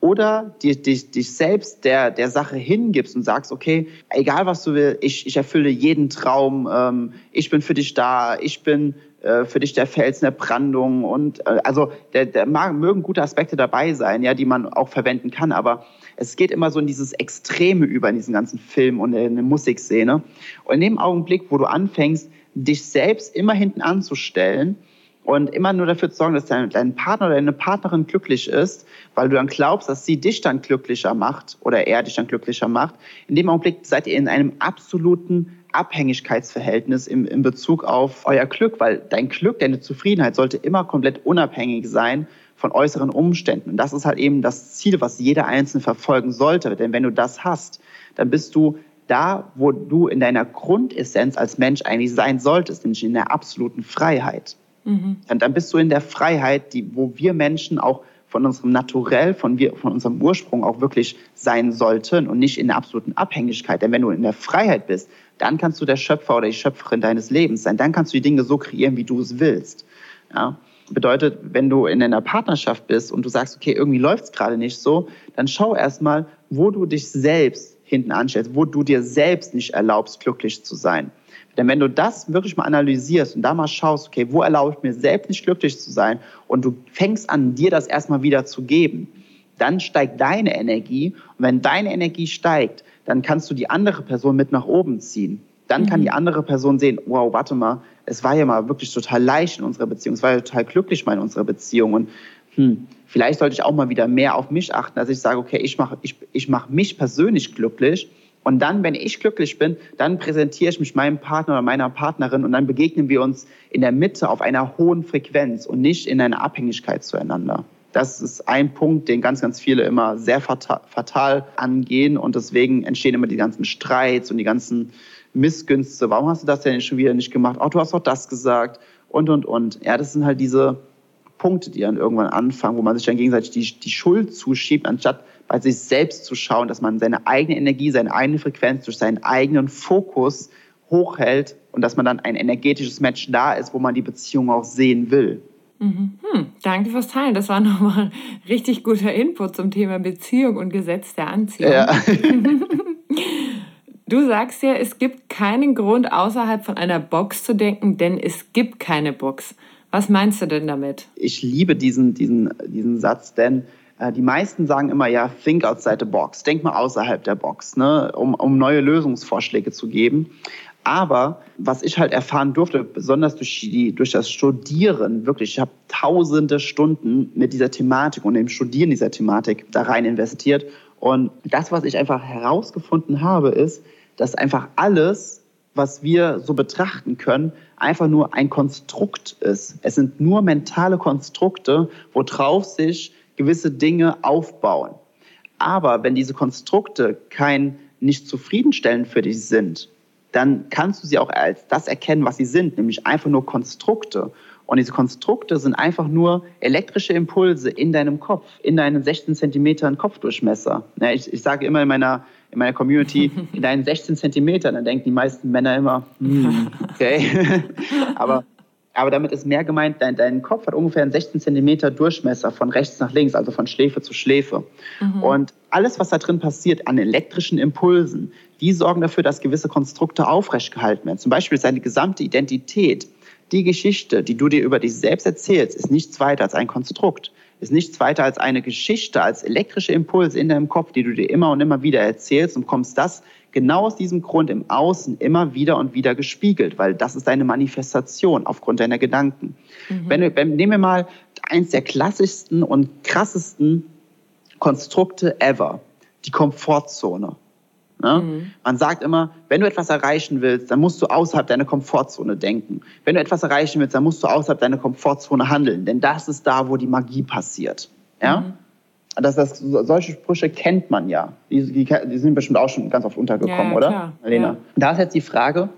oder dich, dich, dich selbst der, der Sache hingibst und sagst, okay, egal was du willst, ich, ich erfülle jeden Traum, ähm, ich bin für dich da, ich bin äh, für dich der Felsen der Brandung und äh, also der, der mag, mögen gute Aspekte dabei sein, ja, die man auch verwenden kann, aber es geht immer so in dieses Extreme über in diesen ganzen Film und in der Musikszene. Und in dem Augenblick, wo du anfängst, dich selbst immer hinten anzustellen und immer nur dafür zu sorgen, dass dein, dein Partner oder deine Partnerin glücklich ist, weil du dann glaubst, dass sie dich dann glücklicher macht oder er dich dann glücklicher macht. In dem Augenblick seid ihr in einem absoluten Abhängigkeitsverhältnis im, in Bezug auf euer Glück, weil dein Glück, deine Zufriedenheit sollte immer komplett unabhängig sein von äußeren Umständen. Und das ist halt eben das Ziel, was jeder Einzelne verfolgen sollte. Denn wenn du das hast, dann bist du da, wo du in deiner Grundessenz als Mensch eigentlich sein solltest, nämlich in der absoluten Freiheit. Mhm. Und dann bist du in der Freiheit, die, wo wir Menschen auch von unserem Naturell, von, wir, von unserem Ursprung auch wirklich sein sollten und nicht in der absoluten Abhängigkeit. Denn wenn du in der Freiheit bist, dann kannst du der Schöpfer oder die Schöpferin deines Lebens sein. Dann kannst du die Dinge so kreieren, wie du es willst. Ja? Bedeutet, wenn du in einer Partnerschaft bist und du sagst, okay, irgendwie läuft es gerade nicht so, dann schau erstmal, wo du dich selbst hinten anstellst, wo du dir selbst nicht erlaubst, glücklich zu sein. Denn wenn du das wirklich mal analysierst und da mal schaust, okay, wo erlaube ich mir selbst nicht glücklich zu sein und du fängst an, dir das erstmal wieder zu geben, dann steigt deine Energie. Und wenn deine Energie steigt, dann kannst du die andere Person mit nach oben ziehen. Dann mhm. kann die andere Person sehen, wow, warte mal, es war ja mal wirklich total leicht in unserer Beziehung, es war ja total glücklich mal in unserer Beziehung. Und hm, vielleicht sollte ich auch mal wieder mehr auf mich achten, dass ich sage, okay, ich mache ich, ich mach mich persönlich glücklich. Und dann, wenn ich glücklich bin, dann präsentiere ich mich meinem Partner oder meiner Partnerin und dann begegnen wir uns in der Mitte auf einer hohen Frequenz und nicht in einer Abhängigkeit zueinander. Das ist ein Punkt, den ganz, ganz viele immer sehr fatal, angehen und deswegen entstehen immer die ganzen Streits und die ganzen Missgünste. Warum hast du das denn schon wieder nicht gemacht? Oh, du hast doch das gesagt und, und, und. Ja, das sind halt diese Punkte, die dann irgendwann anfangen, wo man sich dann gegenseitig die, die Schuld zuschiebt, anstatt bei sich selbst zu schauen, dass man seine eigene Energie, seine eigene Frequenz durch seinen eigenen Fokus hochhält und dass man dann ein energetisches Match da ist, wo man die Beziehung auch sehen will. Mhm. Hm, danke fürs Teilen. Das war [laughs] nochmal richtig guter Input zum Thema Beziehung und Gesetz der Anziehung. Ja. [laughs] Du sagst ja, es gibt keinen Grund, außerhalb von einer Box zu denken, denn es gibt keine Box. Was meinst du denn damit? Ich liebe diesen, diesen, diesen Satz, denn äh, die meisten sagen immer, ja, think outside the box, denk mal außerhalb der Box, ne, um, um neue Lösungsvorschläge zu geben. Aber was ich halt erfahren durfte, besonders durch, die, durch das Studieren, wirklich, ich habe tausende Stunden mit dieser Thematik und dem Studieren dieser Thematik da rein investiert. Und das, was ich einfach herausgefunden habe, ist, dass einfach alles, was wir so betrachten können, einfach nur ein Konstrukt ist. Es sind nur mentale Konstrukte, worauf sich gewisse Dinge aufbauen. Aber wenn diese Konstrukte kein nicht zufriedenstellend für dich sind, dann kannst du sie auch als das erkennen, was sie sind, nämlich einfach nur Konstrukte. Und diese Konstrukte sind einfach nur elektrische Impulse in deinem Kopf, in deinen 16 Zentimetern Kopfdurchmesser. Ich, ich sage immer in meiner, in meiner Community, [laughs] in deinen 16 Zentimetern, dann denken die meisten Männer immer, hm, okay. [laughs] aber, aber damit ist mehr gemeint, dein, dein Kopf hat ungefähr einen 16 Zentimeter Durchmesser von rechts nach links, also von Schläfe zu Schläfe. Mhm. Und alles, was da drin passiert an elektrischen Impulsen, die sorgen dafür, dass gewisse Konstrukte aufrecht gehalten werden. Zum Beispiel seine gesamte Identität die Geschichte, die du dir über dich selbst erzählst, ist nichts weiter als ein Konstrukt, ist nichts weiter als eine Geschichte, als elektrische Impulse in deinem Kopf, die du dir immer und immer wieder erzählst und kommst das genau aus diesem Grund im Außen immer wieder und wieder gespiegelt, weil das ist deine Manifestation aufgrund deiner Gedanken. Mhm. Wenn, wenn, nehmen wir mal eins der klassischsten und krassesten Konstrukte ever, die Komfortzone. Ne? Mhm. Man sagt immer, wenn du etwas erreichen willst, dann musst du außerhalb deiner Komfortzone denken. Wenn du etwas erreichen willst, dann musst du außerhalb deiner Komfortzone handeln, denn das ist da, wo die Magie passiert. Ja? Mhm. Das, das, solche Sprüche kennt man ja. Die, die, die, sind bestimmt auch schon ganz oft untergekommen, ja, oder? Klar. Alena. Ja. Da ist jetzt die Frage,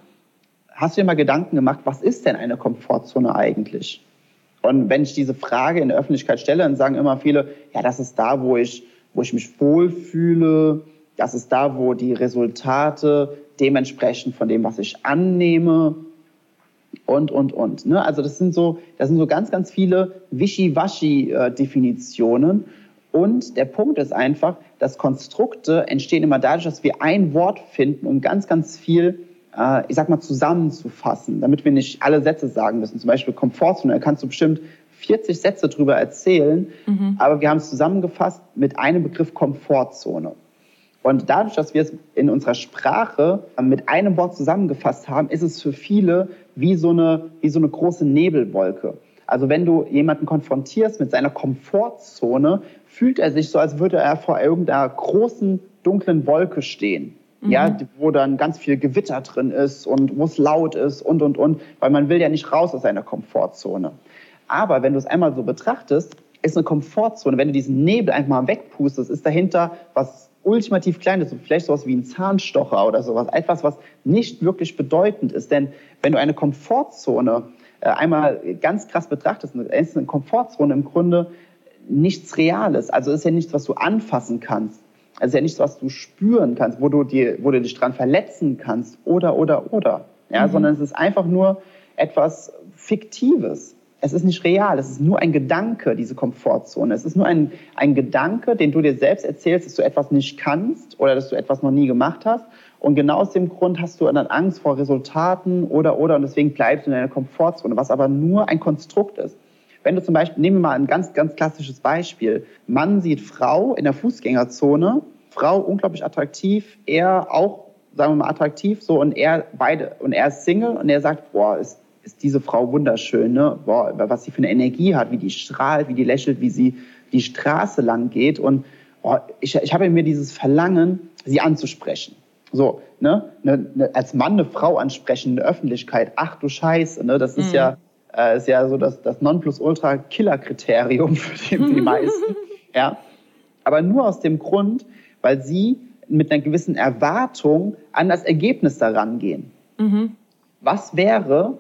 hast du dir mal Gedanken gemacht, was ist denn eine Komfortzone eigentlich? Und wenn ich diese Frage in der Öffentlichkeit stelle, dann sagen immer viele, ja, das ist da, wo ich, wo ich mich wohlfühle, das ist da, wo die Resultate dementsprechend von dem, was ich annehme und, und, und. Ne? Also das sind, so, das sind so ganz, ganz viele Wischiwaschi-Definitionen. Und der Punkt ist einfach, dass Konstrukte entstehen immer dadurch, dass wir ein Wort finden, um ganz, ganz viel, äh, ich sag mal, zusammenzufassen, damit wir nicht alle Sätze sagen müssen. Zum Beispiel Komfortzone, da kannst du bestimmt 40 Sätze drüber erzählen, mhm. aber wir haben es zusammengefasst mit einem Begriff Komfortzone. Und dadurch, dass wir es in unserer Sprache mit einem Wort zusammengefasst haben, ist es für viele wie so eine, wie so eine große Nebelwolke. Also wenn du jemanden konfrontierst mit seiner Komfortzone, fühlt er sich so, als würde er vor irgendeiner großen, dunklen Wolke stehen. Mhm. Ja, wo dann ganz viel Gewitter drin ist und wo es laut ist und, und, und, weil man will ja nicht raus aus seiner Komfortzone. Aber wenn du es einmal so betrachtest, ist eine Komfortzone, wenn du diesen Nebel einfach mal wegpustest, ist dahinter was ultimativ klein ist, vielleicht sowas wie ein Zahnstocher oder sowas, etwas, was nicht wirklich bedeutend ist. Denn wenn du eine Komfortzone äh, einmal ganz krass betrachtest, ist eine Komfortzone im Grunde nichts Reales. Also ist ja nichts, was du anfassen kannst. Also ist ja nichts, was du spüren kannst, wo du, dir, wo du dich dran verletzen kannst oder, oder, oder. Ja, mhm. Sondern es ist einfach nur etwas Fiktives. Es ist nicht real, es ist nur ein Gedanke, diese Komfortzone. Es ist nur ein, ein Gedanke, den du dir selbst erzählst, dass du etwas nicht kannst oder dass du etwas noch nie gemacht hast. Und genau aus dem Grund hast du dann Angst vor Resultaten oder, oder, und deswegen bleibst du in deiner Komfortzone, was aber nur ein Konstrukt ist. Wenn du zum Beispiel, nehmen wir mal ein ganz, ganz klassisches Beispiel. Mann sieht Frau in der Fußgängerzone, Frau unglaublich attraktiv, er auch, sagen wir mal, attraktiv, so, und er beide, und er ist Single und er sagt, boah, ist ist diese Frau wunderschön, ne? Boah, was sie für eine Energie hat, wie die strahlt, wie die lächelt, wie sie die Straße lang geht. Und oh, ich, ich habe in mir dieses Verlangen, sie anzusprechen. So, ne? ne, ne als Mann eine Frau ansprechen in der Öffentlichkeit, ach du Scheiße, ne? Das ist mhm. ja, äh, ist ja so das, das Nonplusultra-Killer-Kriterium [laughs] für die, für die meisten. [laughs] ja. Aber nur aus dem Grund, weil sie mit einer gewissen Erwartung an das Ergebnis daran gehen. Mhm. Was wäre,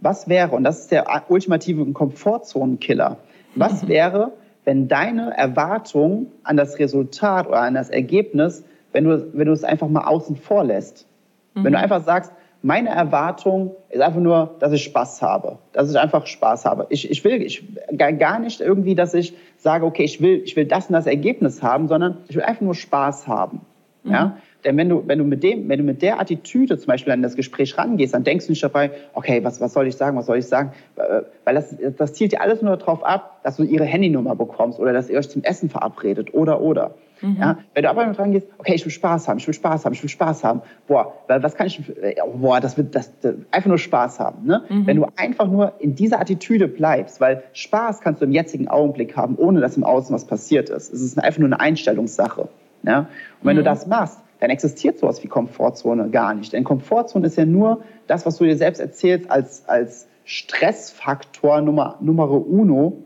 was wäre, und das ist der ultimative Komfortzonenkiller, was wäre, wenn deine Erwartung an das Resultat oder an das Ergebnis, wenn du, wenn du es einfach mal außen vor lässt? Mhm. Wenn du mhm. einfach sagst, meine Erwartung ist einfach nur, dass ich Spaß habe, dass ich einfach Spaß habe. Ich, ich will ich, gar nicht irgendwie, dass ich sage, okay, ich will, ich will das und das Ergebnis haben, sondern ich will einfach nur Spaß haben. Mhm. Ja? Denn wenn du, wenn du mit dem, wenn du mit der Attitüde zum Beispiel an das Gespräch rangehst, dann denkst du nicht dabei, okay, was, was soll ich sagen, was soll ich sagen? Äh, weil das, das zielt dir alles nur darauf ab, dass du ihre Handynummer bekommst oder dass ihr euch zum Essen verabredet oder, oder. Mhm. Ja, wenn du aber mit rangehst, okay, ich will Spaß haben, ich will Spaß haben, ich will Spaß haben. Boah, was kann ich, äh, boah, das wird, das, das einfach nur Spaß haben. Ne? Mhm. Wenn du einfach nur in dieser Attitüde bleibst, weil Spaß kannst du im jetzigen Augenblick haben, ohne dass im Außen was passiert ist. Es ist einfach nur eine Einstellungssache. Ja? Und wenn mhm. du das machst, dann existiert sowas wie Komfortzone gar nicht. Denn Komfortzone ist ja nur das, was du dir selbst erzählst als, als Stressfaktor Nummer, Nummer uno,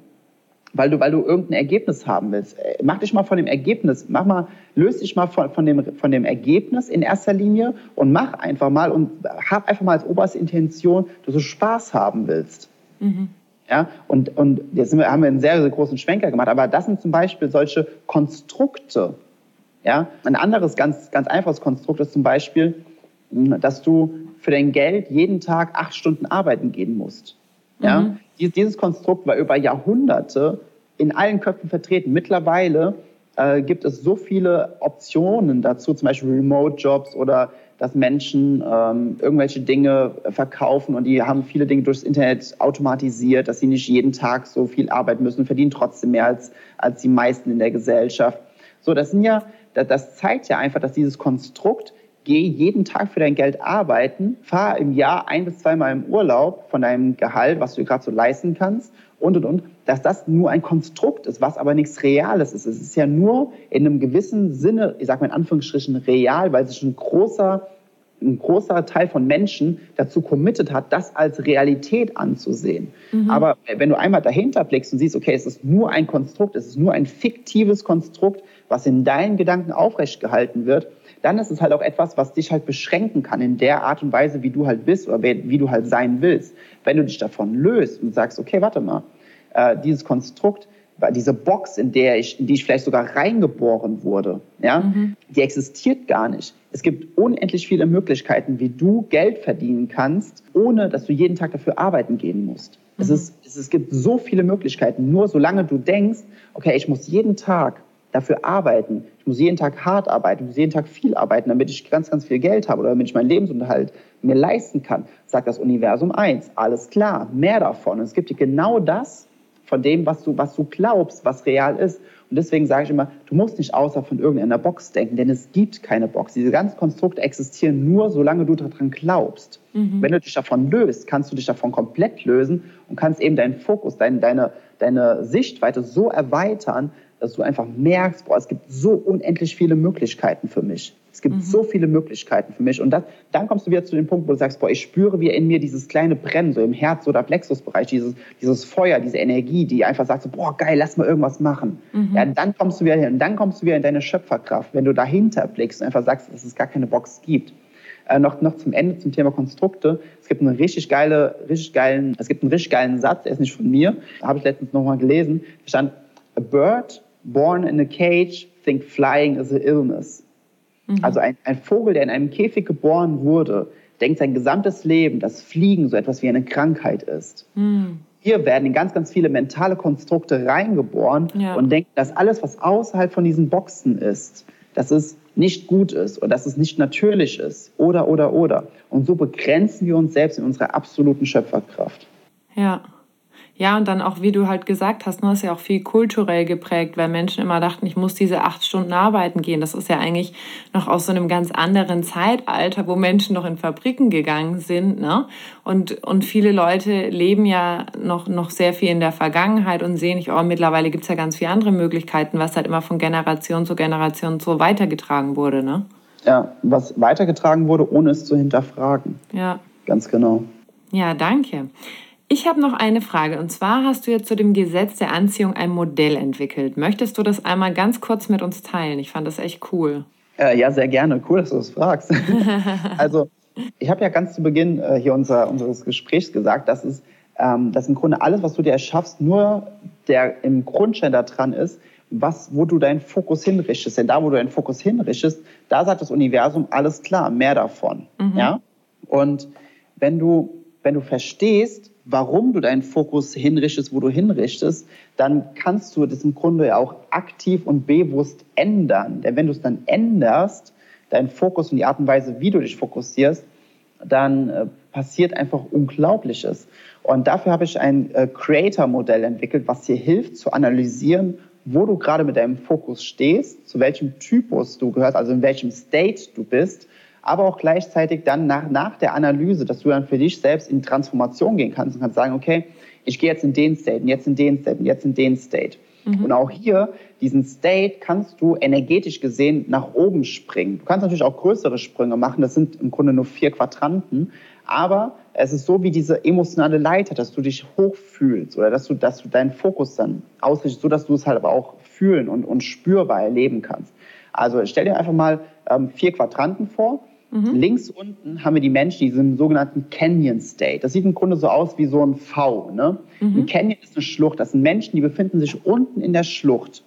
weil du, weil du irgendein Ergebnis haben willst. Äh, mach dich mal von dem Ergebnis, mach mal, löse dich mal von, von, dem, von dem Ergebnis in erster Linie und mach einfach mal und hab einfach mal als oberste Intention, dass du Spaß haben willst. Mhm. Ja, und, und jetzt wir, haben wir einen sehr, sehr großen Schwenker gemacht, aber das sind zum Beispiel solche Konstrukte, ja? Ein anderes ganz, ganz einfaches Konstrukt ist zum Beispiel, hm, dass du für dein Geld jeden Tag acht Stunden arbeiten gehen musst. Ja? Mhm. Dieses Konstrukt war über Jahrhunderte in allen Köpfen vertreten. Mittlerweile äh, gibt es so viele Optionen dazu, zum Beispiel Remote-Jobs oder dass Menschen ähm, irgendwelche Dinge verkaufen und die haben viele Dinge durchs Internet automatisiert, dass sie nicht jeden Tag so viel arbeiten müssen, verdienen trotzdem mehr als, als die meisten in der Gesellschaft. So, das sind ja das zeigt ja einfach, dass dieses Konstrukt, geh jeden Tag für dein Geld arbeiten, fahr im Jahr ein bis zweimal im Urlaub von deinem Gehalt, was du gerade so leisten kannst und, und, und, dass das nur ein Konstrukt ist, was aber nichts Reales ist. Es ist ja nur in einem gewissen Sinne, ich sage mal in Anführungsstrichen, real, weil sich ein großer ein großer Teil von Menschen dazu committed hat, das als Realität anzusehen. Mhm. Aber wenn du einmal dahinter blickst und siehst, okay, es ist nur ein Konstrukt, es ist nur ein fiktives Konstrukt, was in deinen Gedanken aufrecht gehalten wird, dann ist es halt auch etwas, was dich halt beschränken kann in der Art und Weise, wie du halt bist oder wie du halt sein willst. Wenn du dich davon löst und sagst, okay, warte mal, äh, dieses Konstrukt, diese Box, in der ich, in die ich vielleicht sogar reingeboren wurde, ja, mhm. die existiert gar nicht. Es gibt unendlich viele Möglichkeiten, wie du Geld verdienen kannst, ohne dass du jeden Tag dafür arbeiten gehen musst. Mhm. Es, ist, es, es gibt so viele Möglichkeiten. Nur solange du denkst, okay, ich muss jeden Tag dafür arbeiten, ich muss jeden Tag hart arbeiten, ich muss jeden Tag viel arbeiten, damit ich ganz, ganz viel Geld habe oder damit ich meinen Lebensunterhalt mir leisten kann, sagt das Universum eins. Alles klar, mehr davon. Und es gibt dir genau das, von dem, was du, was du glaubst, was real ist. Und deswegen sage ich immer, du musst nicht außer von irgendeiner Box denken, denn es gibt keine Box. Diese ganzen Konstrukte existieren nur, solange du daran glaubst. Mhm. Wenn du dich davon löst, kannst du dich davon komplett lösen und kannst eben deinen Fokus, dein, deine, deine Sichtweite so erweitern, dass du einfach merkst, boah, es gibt so unendlich viele Möglichkeiten für mich. Es gibt mhm. so viele Möglichkeiten für mich. Und das, dann kommst du wieder zu dem Punkt, wo du sagst, boah, ich spüre wie in mir dieses kleine Brennen, so im Herz- oder Plexusbereich, dieses, dieses Feuer, diese Energie, die einfach sagt, so, boah, geil, lass mal irgendwas machen. Mhm. Ja, dann kommst du wieder hin. Und dann kommst du wieder in deine Schöpferkraft, wenn du dahinter blickst und einfach sagst, dass es gar keine Box gibt. Äh, noch, noch zum Ende zum Thema Konstrukte. Es gibt einen richtig geile, richtig geilen, es gibt einen richtig geilen Satz, der ist nicht von mir, habe ich letztens nochmal gelesen. Da stand, a bird born in a cage think flying is an illness. Mhm. Also ein, ein Vogel, der in einem Käfig geboren wurde, denkt sein gesamtes Leben, dass Fliegen so etwas wie eine Krankheit ist. Mhm. wir werden in ganz, ganz viele mentale Konstrukte reingeboren ja. und denken, dass alles, was außerhalb von diesen Boxen ist, dass es nicht gut ist oder dass es nicht natürlich ist oder, oder, oder. Und so begrenzen wir uns selbst in unserer absoluten Schöpferkraft. Ja. Ja, und dann auch, wie du halt gesagt hast, ne, ist ja auch viel kulturell geprägt, weil Menschen immer dachten, ich muss diese acht Stunden arbeiten gehen. Das ist ja eigentlich noch aus so einem ganz anderen Zeitalter, wo Menschen noch in Fabriken gegangen sind. Ne? Und, und viele Leute leben ja noch, noch sehr viel in der Vergangenheit und sehen nicht, oh, mittlerweile gibt es ja ganz viele andere Möglichkeiten, was halt immer von Generation zu Generation so weitergetragen wurde. Ne? Ja, was weitergetragen wurde, ohne es zu hinterfragen. Ja. Ganz genau. Ja, danke. Ich habe noch eine Frage und zwar hast du jetzt zu dem Gesetz der Anziehung ein Modell entwickelt. Möchtest du das einmal ganz kurz mit uns teilen? Ich fand das echt cool. Äh, ja, sehr gerne. Cool, dass du das fragst. [laughs] also, ich habe ja ganz zu Beginn äh, hier unser, unseres Gesprächs gesagt, dass, es, ähm, dass im Grunde alles, was du dir erschaffst, nur der im Grundstein da dran ist, was, wo du deinen Fokus hinrichtest. Denn da, wo du deinen Fokus hinrichtest, da sagt das Universum, alles klar, mehr davon. Mhm. Ja? Und wenn du, wenn du verstehst, warum du deinen Fokus hinrichtest, wo du hinrichtest, dann kannst du das im Grunde ja auch aktiv und bewusst ändern. Denn wenn du es dann änderst, deinen Fokus und die Art und Weise, wie du dich fokussierst, dann äh, passiert einfach Unglaubliches. Und dafür habe ich ein äh, Creator-Modell entwickelt, was dir hilft zu analysieren, wo du gerade mit deinem Fokus stehst, zu welchem Typus du gehörst, also in welchem State du bist aber auch gleichzeitig dann nach, nach der Analyse, dass du dann für dich selbst in Transformation gehen kannst und kannst sagen, okay, ich gehe jetzt in den State jetzt in den State jetzt in den State. Mhm. Und auch hier, diesen State kannst du energetisch gesehen nach oben springen. Du kannst natürlich auch größere Sprünge machen, das sind im Grunde nur vier Quadranten, aber es ist so wie diese emotionale Leiter, dass du dich hochfühlst oder dass du, dass du deinen Fokus dann ausrichtest, so dass du es halt aber auch fühlen und, und spürbar erleben kannst. Also stell dir einfach mal ähm, vier Quadranten vor Mhm. Links unten haben wir die Menschen, die sind im sogenannten Canyon State. Das sieht im Grunde so aus wie so ein V. Ne? Mhm. Ein Canyon ist eine Schlucht. Das sind Menschen, die befinden sich unten in der Schlucht.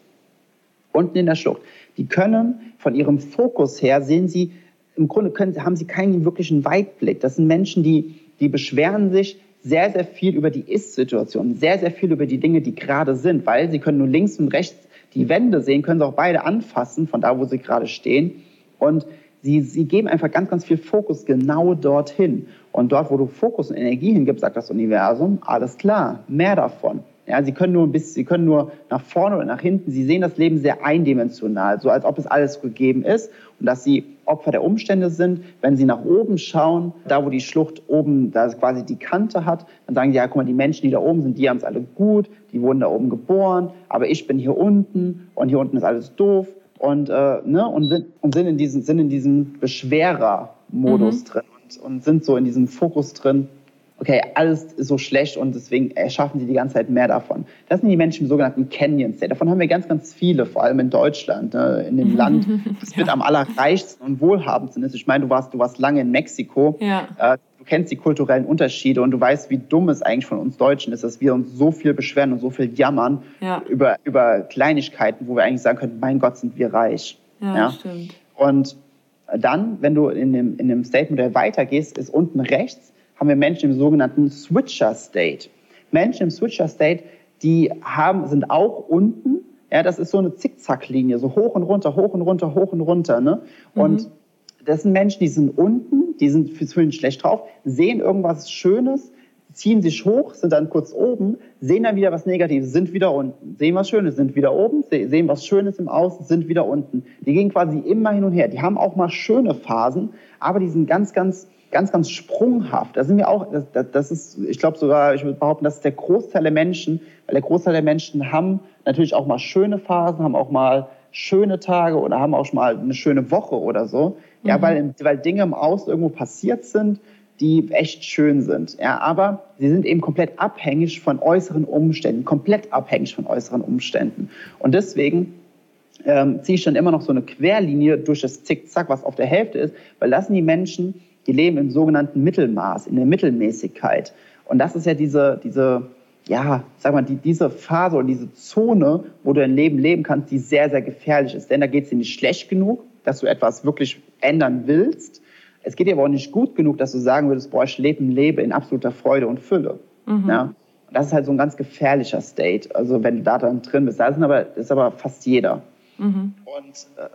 Unten in der Schlucht. Die können von ihrem Fokus her sehen sie, im Grunde können, haben sie keinen wirklichen Weitblick. Das sind Menschen, die, die beschweren sich sehr, sehr viel über die Ist-Situation, sehr, sehr viel über die Dinge, die gerade sind, weil sie können nur links und rechts die Wände sehen, können sie auch beide anfassen, von da, wo sie gerade stehen. Und Sie, sie geben einfach ganz, ganz viel Fokus genau dorthin. Und dort, wo du Fokus und Energie hingibst, sagt das Universum, alles klar, mehr davon. Ja, sie können nur ein bisschen, sie können nur nach vorne oder nach hinten. Sie sehen das Leben sehr eindimensional, so als ob es alles gegeben ist und dass sie Opfer der Umstände sind. Wenn sie nach oben schauen, da wo die Schlucht oben, da quasi die Kante hat, dann sagen sie, ja, guck mal, die Menschen, die da oben sind, die haben es alle gut, die wurden da oben geboren, aber ich bin hier unten und hier unten ist alles doof und, äh, ne, und, sind, und sind in diesem, sind in diesem Beschwerer-Modus mhm. drin und, und sind so in diesem Fokus drin, okay, alles ist so schlecht und deswegen erschaffen sie die ganze Zeit mehr davon. Das sind die Menschen im sogenannten Canyon State. Davon haben wir ganz, ganz viele, vor allem in Deutschland, ne, in dem Land, [laughs] das ja. mit am allerreichsten und wohlhabendsten ist. Ich meine, du warst, du warst lange in Mexiko. Ja. Äh, kennst die kulturellen Unterschiede und du weißt, wie dumm es eigentlich von uns Deutschen ist, dass wir uns so viel beschweren und so viel jammern ja. über, über Kleinigkeiten, wo wir eigentlich sagen könnten, mein Gott, sind wir reich. Ja, ja? stimmt. Und dann, wenn du in dem, in dem State-Modell weitergehst, ist unten rechts, haben wir Menschen im sogenannten Switcher-State. Menschen im Switcher-State, die haben, sind auch unten, ja, das ist so eine Zickzacklinie, so hoch und runter, hoch und runter, hoch und runter, ne? Und mhm das sind Menschen, die sind unten, die sind fühlen schlecht drauf, sehen irgendwas Schönes, ziehen sich hoch, sind dann kurz oben, sehen dann wieder was Negatives, sind wieder unten, sehen was Schönes, sind wieder oben, sehen was Schönes im Außen, sind wieder unten. Die gehen quasi immer hin und her. Die haben auch mal schöne Phasen, aber die sind ganz, ganz, ganz, ganz sprunghaft. Da sind wir auch, das, das ist, ich glaube sogar, ich würde behaupten, das ist der Großteil der Menschen, weil der Großteil der Menschen haben natürlich auch mal schöne Phasen, haben auch mal schöne Tage oder haben auch mal eine schöne Woche oder so. Ja, mhm. weil, weil Dinge im Außen irgendwo passiert sind, die echt schön sind. Ja, aber sie sind eben komplett abhängig von äußeren Umständen, komplett abhängig von äußeren Umständen. Und deswegen ähm, ziehe ich dann immer noch so eine Querlinie durch das Zickzack, was auf der Hälfte ist, weil das sind die Menschen, die leben im sogenannten Mittelmaß, in der Mittelmäßigkeit. Und das ist ja diese, diese ja, sag mal, die, diese Phase oder diese Zone, wo du dein Leben leben kannst, die sehr, sehr gefährlich ist. Denn da geht es dir nicht schlecht genug, dass du etwas wirklich ändern willst. Es geht dir aber auch nicht gut genug, dass du sagen würdest, boah, ich lebe ein Leben in absoluter Freude und Fülle. Mhm. Ja? Und das ist halt so ein ganz gefährlicher State. Also wenn du da dann drin bist, da sind aber, ist aber fast jeder. Mhm. Und äh,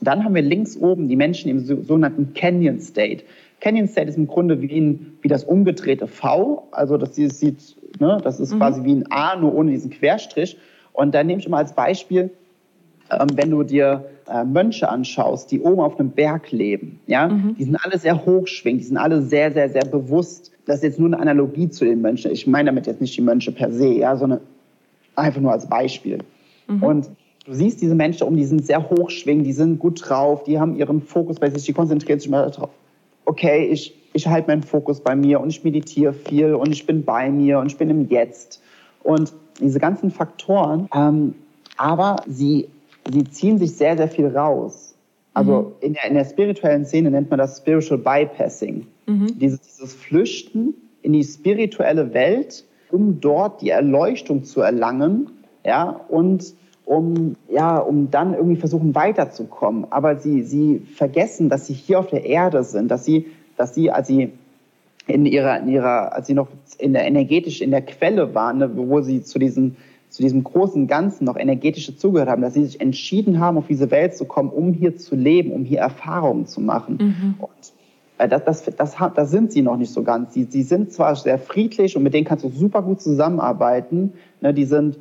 dann haben wir links oben die Menschen im sogenannten Canyon State. Canyon State ist im Grunde wie, ein, wie das umgedrehte V. Also das sieht, ne, das ist mhm. quasi wie ein A, nur ohne diesen Querstrich. Und da nehme ich mal als Beispiel, ähm, wenn du dir äh, Mönche anschaust, die oben auf einem Berg leben, ja, mhm. die sind alle sehr hochschwingend, die sind alle sehr, sehr, sehr bewusst. Das ist jetzt nur eine Analogie zu den Mönchen. Ich meine damit jetzt nicht die Mönche per se, ja, sondern einfach nur als Beispiel. Mhm. Und du siehst diese Menschen oben, die sind sehr hochschwingend, die sind gut drauf, die haben ihren Fokus bei sich, die konzentrieren sich mal darauf. Okay, ich, ich halte meinen Fokus bei mir und ich meditiere viel und ich bin bei mir und ich bin im Jetzt. Und diese ganzen Faktoren, ähm, aber sie sie ziehen sich sehr, sehr viel raus. Also mhm. in, der, in der spirituellen Szene nennt man das Spiritual Bypassing. Mhm. Dieses, dieses Flüchten in die spirituelle Welt, um dort die Erleuchtung zu erlangen, ja, und um, ja, um dann irgendwie versuchen weiterzukommen. Aber sie, sie vergessen, dass sie hier auf der Erde sind, dass sie, dass sie, als sie in ihrer, in ihrer, als sie noch in der energetisch in der Quelle waren, ne, wo sie zu diesen zu diesem großen Ganzen noch energetisch dazugehört haben, dass sie sich entschieden haben, auf diese Welt zu kommen, um hier zu leben, um hier Erfahrungen zu machen. Mhm. Und äh, das, das, das, das, sind sie noch nicht so ganz. Sie, sie sind zwar sehr friedlich und mit denen kannst du super gut zusammenarbeiten. Ne, die sind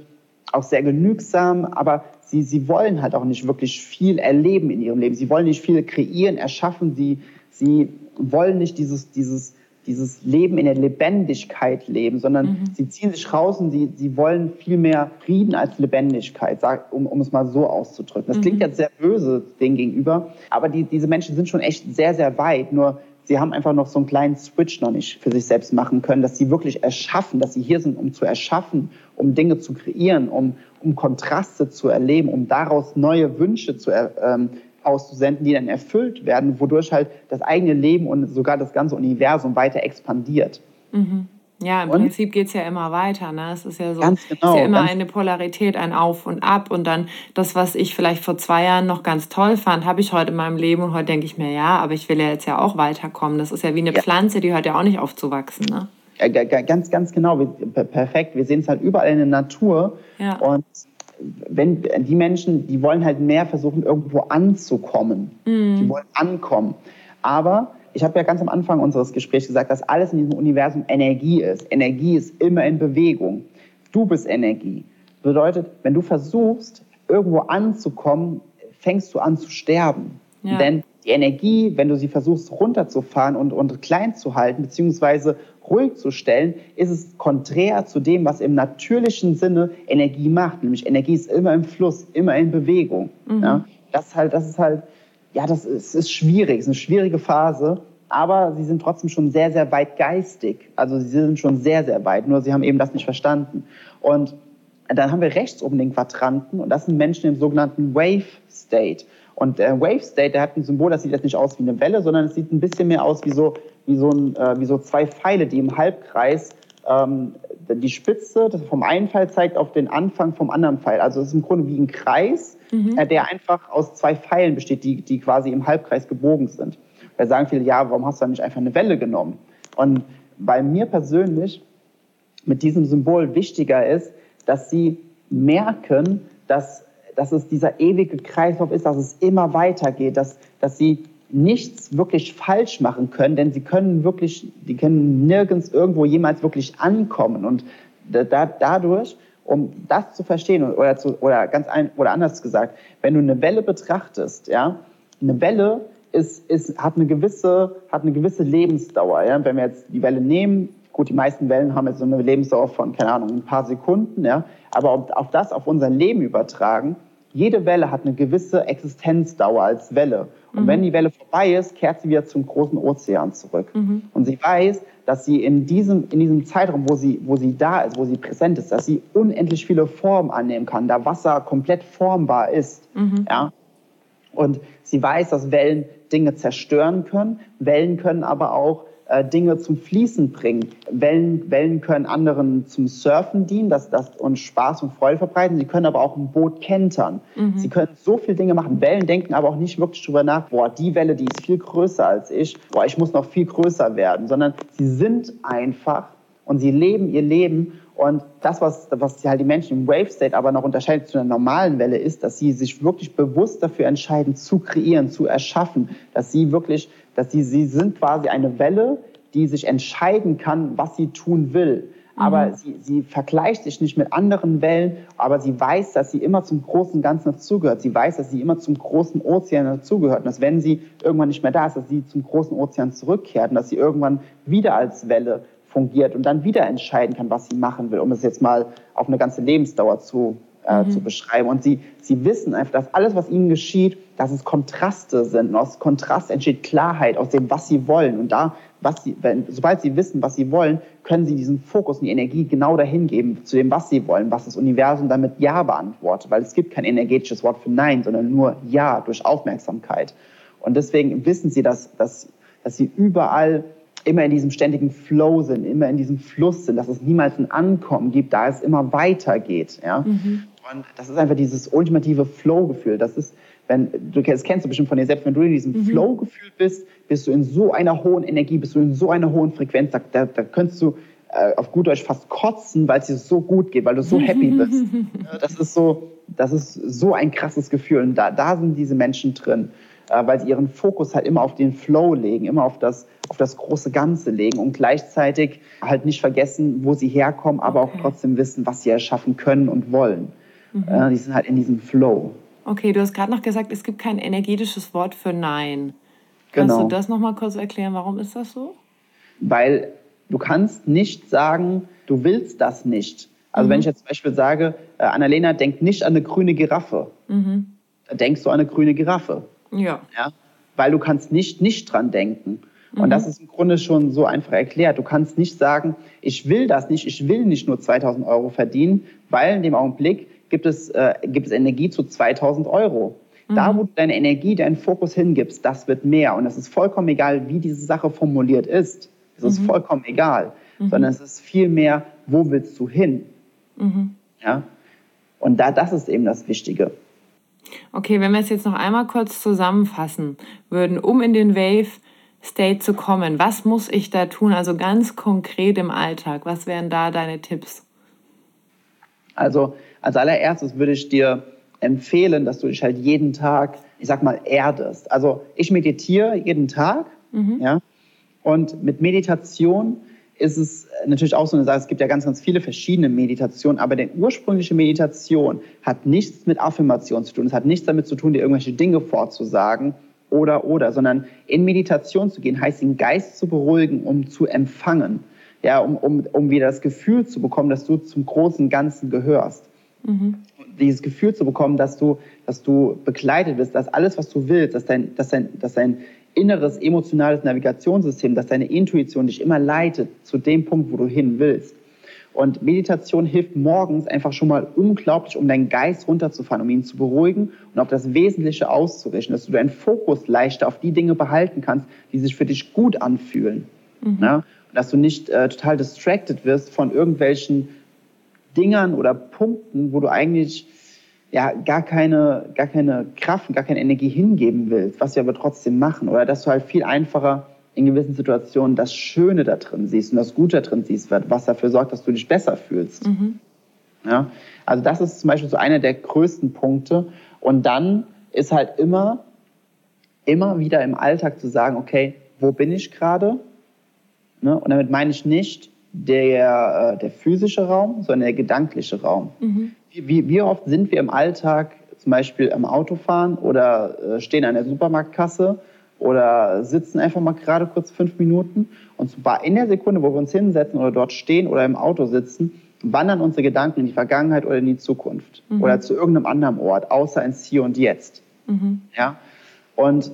auch sehr genügsam, aber sie, sie wollen halt auch nicht wirklich viel erleben in ihrem Leben. Sie wollen nicht viel kreieren, erschaffen. Sie, sie wollen nicht dieses, dieses dieses Leben in der Lebendigkeit leben, sondern mhm. sie ziehen sich raus und sie, sie wollen viel mehr Frieden als Lebendigkeit, um, um es mal so auszudrücken. Das mhm. klingt jetzt sehr böse denen gegenüber, aber die, diese Menschen sind schon echt sehr, sehr weit. Nur sie haben einfach noch so einen kleinen Switch noch nicht für sich selbst machen können, dass sie wirklich erschaffen, dass sie hier sind, um zu erschaffen, um Dinge zu kreieren, um, um Kontraste zu erleben, um daraus neue Wünsche zu ähm, auszusenden, die dann erfüllt werden, wodurch halt das eigene Leben und sogar das ganze Universum weiter expandiert. Mhm. Ja, im und? Prinzip geht es ja immer weiter. Ne? Es ist ja so, ganz genau, ist ja immer eine Polarität, ein Auf und Ab. Und dann das, was ich vielleicht vor zwei Jahren noch ganz toll fand, habe ich heute in meinem Leben. Und heute denke ich mir, ja, aber ich will ja jetzt ja auch weiterkommen. Das ist ja wie eine ja. Pflanze, die hört ja auch nicht auf zu wachsen. Ne? Ja, ganz, ganz genau. Perfekt. Wir sehen es halt überall in der Natur. Ja. Und wenn die Menschen, die wollen halt mehr versuchen, irgendwo anzukommen. Mhm. Die wollen ankommen. Aber ich habe ja ganz am Anfang unseres Gesprächs gesagt, dass alles in diesem Universum Energie ist. Energie ist immer in Bewegung. Du bist Energie. Bedeutet, wenn du versuchst, irgendwo anzukommen, fängst du an zu sterben. Ja. Denn die Energie, wenn du sie versuchst runterzufahren und, und klein zu halten, beziehungsweise ruhig zu stellen, ist es konträr zu dem, was im natürlichen Sinne Energie macht. Nämlich Energie ist immer im Fluss, immer in Bewegung. Mhm. Ja, das ist halt, das ist halt, ja, das ist, ist schwierig, ist eine schwierige Phase. Aber sie sind trotzdem schon sehr, sehr weit geistig. Also sie sind schon sehr, sehr weit. Nur sie haben eben das nicht verstanden. Und dann haben wir rechts oben den Quadranten und das sind Menschen im sogenannten Wave State. Und der Wave State, der hat ein Symbol, das sieht jetzt nicht aus wie eine Welle, sondern es sieht ein bisschen mehr aus wie so, wie so, ein, äh, wie so zwei Pfeile, die im Halbkreis ähm, die Spitze vom einen Pfeil zeigt auf den Anfang vom anderen Pfeil. Also es ist im Grunde wie ein Kreis, mhm. äh, der einfach aus zwei Pfeilen besteht, die, die quasi im Halbkreis gebogen sind. Da sagen viele, ja, warum hast du dann nicht einfach eine Welle genommen? Und bei mir persönlich mit diesem Symbol wichtiger ist, dass sie merken, dass dass es dieser ewige Kreislauf ist, dass es immer weitergeht, dass, dass sie nichts wirklich falsch machen können, denn sie können wirklich, die können nirgends irgendwo jemals wirklich ankommen. Und da, dadurch, um das zu verstehen oder, zu, oder ganz ein, oder anders gesagt, wenn du eine Welle betrachtest, ja, eine Welle ist, ist, hat, eine gewisse, hat eine gewisse Lebensdauer. Ja? Wenn wir jetzt die Welle nehmen, gut, die meisten Wellen haben jetzt so eine Lebensdauer von, keine Ahnung, ein paar Sekunden, ja, aber auf das auf unser Leben übertragen, jede Welle hat eine gewisse Existenzdauer als Welle. Und mhm. wenn die Welle vorbei ist, kehrt sie wieder zum großen Ozean zurück. Mhm. Und sie weiß, dass sie in diesem, in diesem Zeitraum, wo sie, wo sie da ist, wo sie präsent ist, dass sie unendlich viele Formen annehmen kann, da Wasser komplett formbar ist. Mhm. Ja? Und sie weiß, dass Wellen Dinge zerstören können. Wellen können aber auch Dinge zum Fließen bringen. Wellen, Wellen können anderen zum Surfen dienen das, das, und Spaß und Freude verbreiten. Sie können aber auch ein Boot kentern. Mhm. Sie können so viele Dinge machen. Wellen denken aber auch nicht wirklich drüber nach, boah, die Welle, die ist viel größer als ich, boah, ich muss noch viel größer werden, sondern sie sind einfach und sie leben ihr Leben. Und das, was, was halt die Menschen im Wave State aber noch unterscheidet zu einer normalen Welle, ist, dass sie sich wirklich bewusst dafür entscheiden, zu kreieren, zu erschaffen, dass sie wirklich, dass sie, sie sind quasi eine Welle, die sich entscheiden kann, was sie tun will. Aber mhm. sie, sie vergleicht sich nicht mit anderen Wellen, aber sie weiß, dass sie immer zum großen Ganzen dazugehört. Sie weiß, dass sie immer zum großen Ozean dazugehört. Und dass wenn sie irgendwann nicht mehr da ist, dass sie zum großen Ozean zurückkehrt und dass sie irgendwann wieder als Welle fungiert und dann wieder entscheiden kann, was sie machen will, um es jetzt mal auf eine ganze Lebensdauer zu, äh, mhm. zu beschreiben. Und sie, sie wissen einfach, dass alles, was ihnen geschieht, dass es Kontraste sind. Und aus Kontrast entsteht Klarheit aus dem, was sie wollen. Und da was sie, wenn, sobald sie wissen, was sie wollen, können sie diesen Fokus und die Energie genau dahin geben zu dem, was sie wollen, was das Universum damit Ja beantwortet. Weil es gibt kein energetisches Wort für Nein, sondern nur Ja durch Aufmerksamkeit. Und deswegen wissen sie, dass, dass, dass sie überall immer in diesem ständigen Flow sind, immer in diesem Fluss sind, dass es niemals ein Ankommen gibt, da es immer weitergeht. Ja? Mhm. Und das ist einfach dieses ultimative Flow-Gefühl. Das ist, wenn du das kennst du bestimmt von dir selbst, wenn du in diesem mhm. Flow-Gefühl bist, bist du in so einer hohen Energie, bist du in so einer hohen Frequenz, da, da, da könntest du äh, auf gut Deutsch fast kotzen, weil es dir so gut geht, weil du so happy bist. [laughs] das ist so, das ist so ein krasses Gefühl. Und da, da sind diese Menschen drin, weil sie ihren Fokus halt immer auf den Flow legen, immer auf das, auf das große Ganze legen und gleichzeitig halt nicht vergessen, wo sie herkommen, aber okay. auch trotzdem wissen, was sie erschaffen können und wollen. Mhm. Äh, die sind halt in diesem Flow. Okay, du hast gerade noch gesagt, es gibt kein energetisches Wort für Nein. Kannst genau. du das noch mal kurz erklären? Warum ist das so? Weil du kannst nicht sagen, du willst das nicht. Also mhm. wenn ich jetzt zum Beispiel sage, äh, Annalena denkt nicht an eine grüne Giraffe, mhm. denkst du an eine grüne Giraffe. Ja. ja. Weil du kannst nicht nicht dran denken. Und mhm. das ist im Grunde schon so einfach erklärt. Du kannst nicht sagen, ich will das nicht, ich will nicht nur 2000 Euro verdienen, weil in dem Augenblick gibt es, äh, gibt es Energie zu 2000 Euro. Mhm. Da, wo du deine Energie, deinen Fokus hingibst, das wird mehr. Und es ist vollkommen egal, wie diese Sache formuliert ist. Es ist mhm. vollkommen egal. Mhm. Sondern es ist viel mehr, wo willst du hin? Ja? Und da, das ist eben das Wichtige. Okay, wenn wir es jetzt noch einmal kurz zusammenfassen würden, um in den Wave State zu kommen, was muss ich da tun? Also ganz konkret im Alltag, was wären da deine Tipps? Also als allererstes würde ich dir empfehlen, dass du dich halt jeden Tag, ich sag mal, erdest. Also ich meditiere jeden Tag, mhm. ja, und mit Meditation ist es natürlich auch so eine Sache, es gibt ja ganz, ganz viele verschiedene Meditationen, aber die ursprüngliche Meditation hat nichts mit Affirmation zu tun. Es hat nichts damit zu tun, dir irgendwelche Dinge vorzusagen oder, oder, sondern in Meditation zu gehen, heißt den Geist zu beruhigen, um zu empfangen. Ja, um, um, um wieder das Gefühl zu bekommen, dass du zum großen Ganzen gehörst. Mhm. Dieses Gefühl zu bekommen, dass du, dass du begleitet bist, dass alles, was du willst, dass dein, dass dein, dass dein inneres emotionales Navigationssystem, dass deine Intuition dich immer leitet zu dem Punkt, wo du hin willst. Und Meditation hilft morgens einfach schon mal unglaublich, um deinen Geist runterzufahren, um ihn zu beruhigen und auf das Wesentliche auszurichten, dass du deinen Fokus leichter auf die Dinge behalten kannst, die sich für dich gut anfühlen. Mhm. Ja? Und dass du nicht äh, total distracted wirst von irgendwelchen Dingern oder Punkten, wo du eigentlich ja gar keine, gar keine Kraft, gar keine Energie hingeben willst, was wir aber trotzdem machen. Oder dass du halt viel einfacher in gewissen Situationen das Schöne da drin siehst und das Gute da drin siehst, was dafür sorgt, dass du dich besser fühlst. Mhm. Ja? Also das ist zum Beispiel so einer der größten Punkte. Und dann ist halt immer, immer wieder im Alltag zu sagen, okay, wo bin ich gerade? Ne? Und damit meine ich nicht, der, äh, der physische Raum, sondern der gedankliche Raum. Mhm. Wie, wie, oft sind wir im Alltag zum Beispiel am Autofahren oder äh, stehen an der Supermarktkasse oder sitzen einfach mal gerade kurz fünf Minuten und in der Sekunde, wo wir uns hinsetzen oder dort stehen oder im Auto sitzen, wandern unsere Gedanken in die Vergangenheit oder in die Zukunft mhm. oder zu irgendeinem anderen Ort, außer ins Hier und Jetzt. Mhm. Ja? Und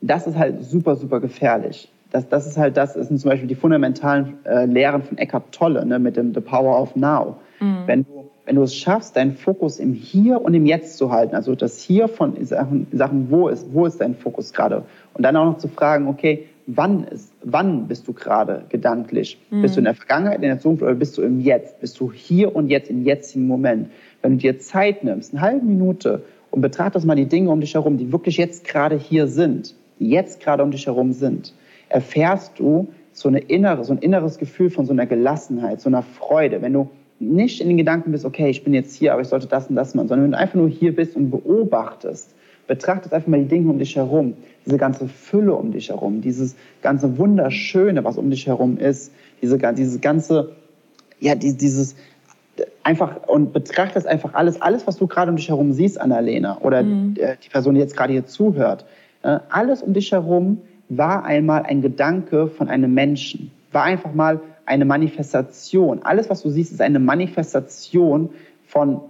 das ist halt super, super gefährlich das, das ist halt das, sind zum Beispiel die fundamentalen äh, Lehren von Eckhart Tolle ne, mit dem The Power of Now. Mhm. Wenn, du, wenn du es schaffst, deinen Fokus im Hier und im Jetzt zu halten, also das Hier von Sachen, Sachen wo, ist, wo ist dein Fokus gerade? Und dann auch noch zu fragen, okay, wann, ist, wann bist du gerade gedanklich? Mhm. Bist du in der Vergangenheit, in der Zukunft oder bist du im Jetzt? Bist du hier und jetzt, im jetzigen Moment? Wenn du dir Zeit nimmst, eine halbe Minute und betrachtest mal die Dinge um dich herum, die wirklich jetzt gerade hier sind, die jetzt gerade um dich herum sind, erfährst du so, eine innere, so ein inneres Gefühl von so einer Gelassenheit, so einer Freude. Wenn du nicht in den Gedanken bist, okay, ich bin jetzt hier, aber ich sollte das und das machen, sondern wenn du einfach nur hier bist und beobachtest, betrachtest einfach mal die Dinge um dich herum, diese ganze Fülle um dich herum, dieses ganze Wunderschöne, was um dich herum ist, diese, dieses ganze, ja, dieses, einfach und betrachtest einfach alles, alles, was du gerade um dich herum siehst, Annalena, oder mhm. die Person, die jetzt gerade hier zuhört, äh, alles um dich herum war einmal ein Gedanke von einem Menschen, war einfach mal eine Manifestation. Alles, was du siehst, ist eine Manifestation von,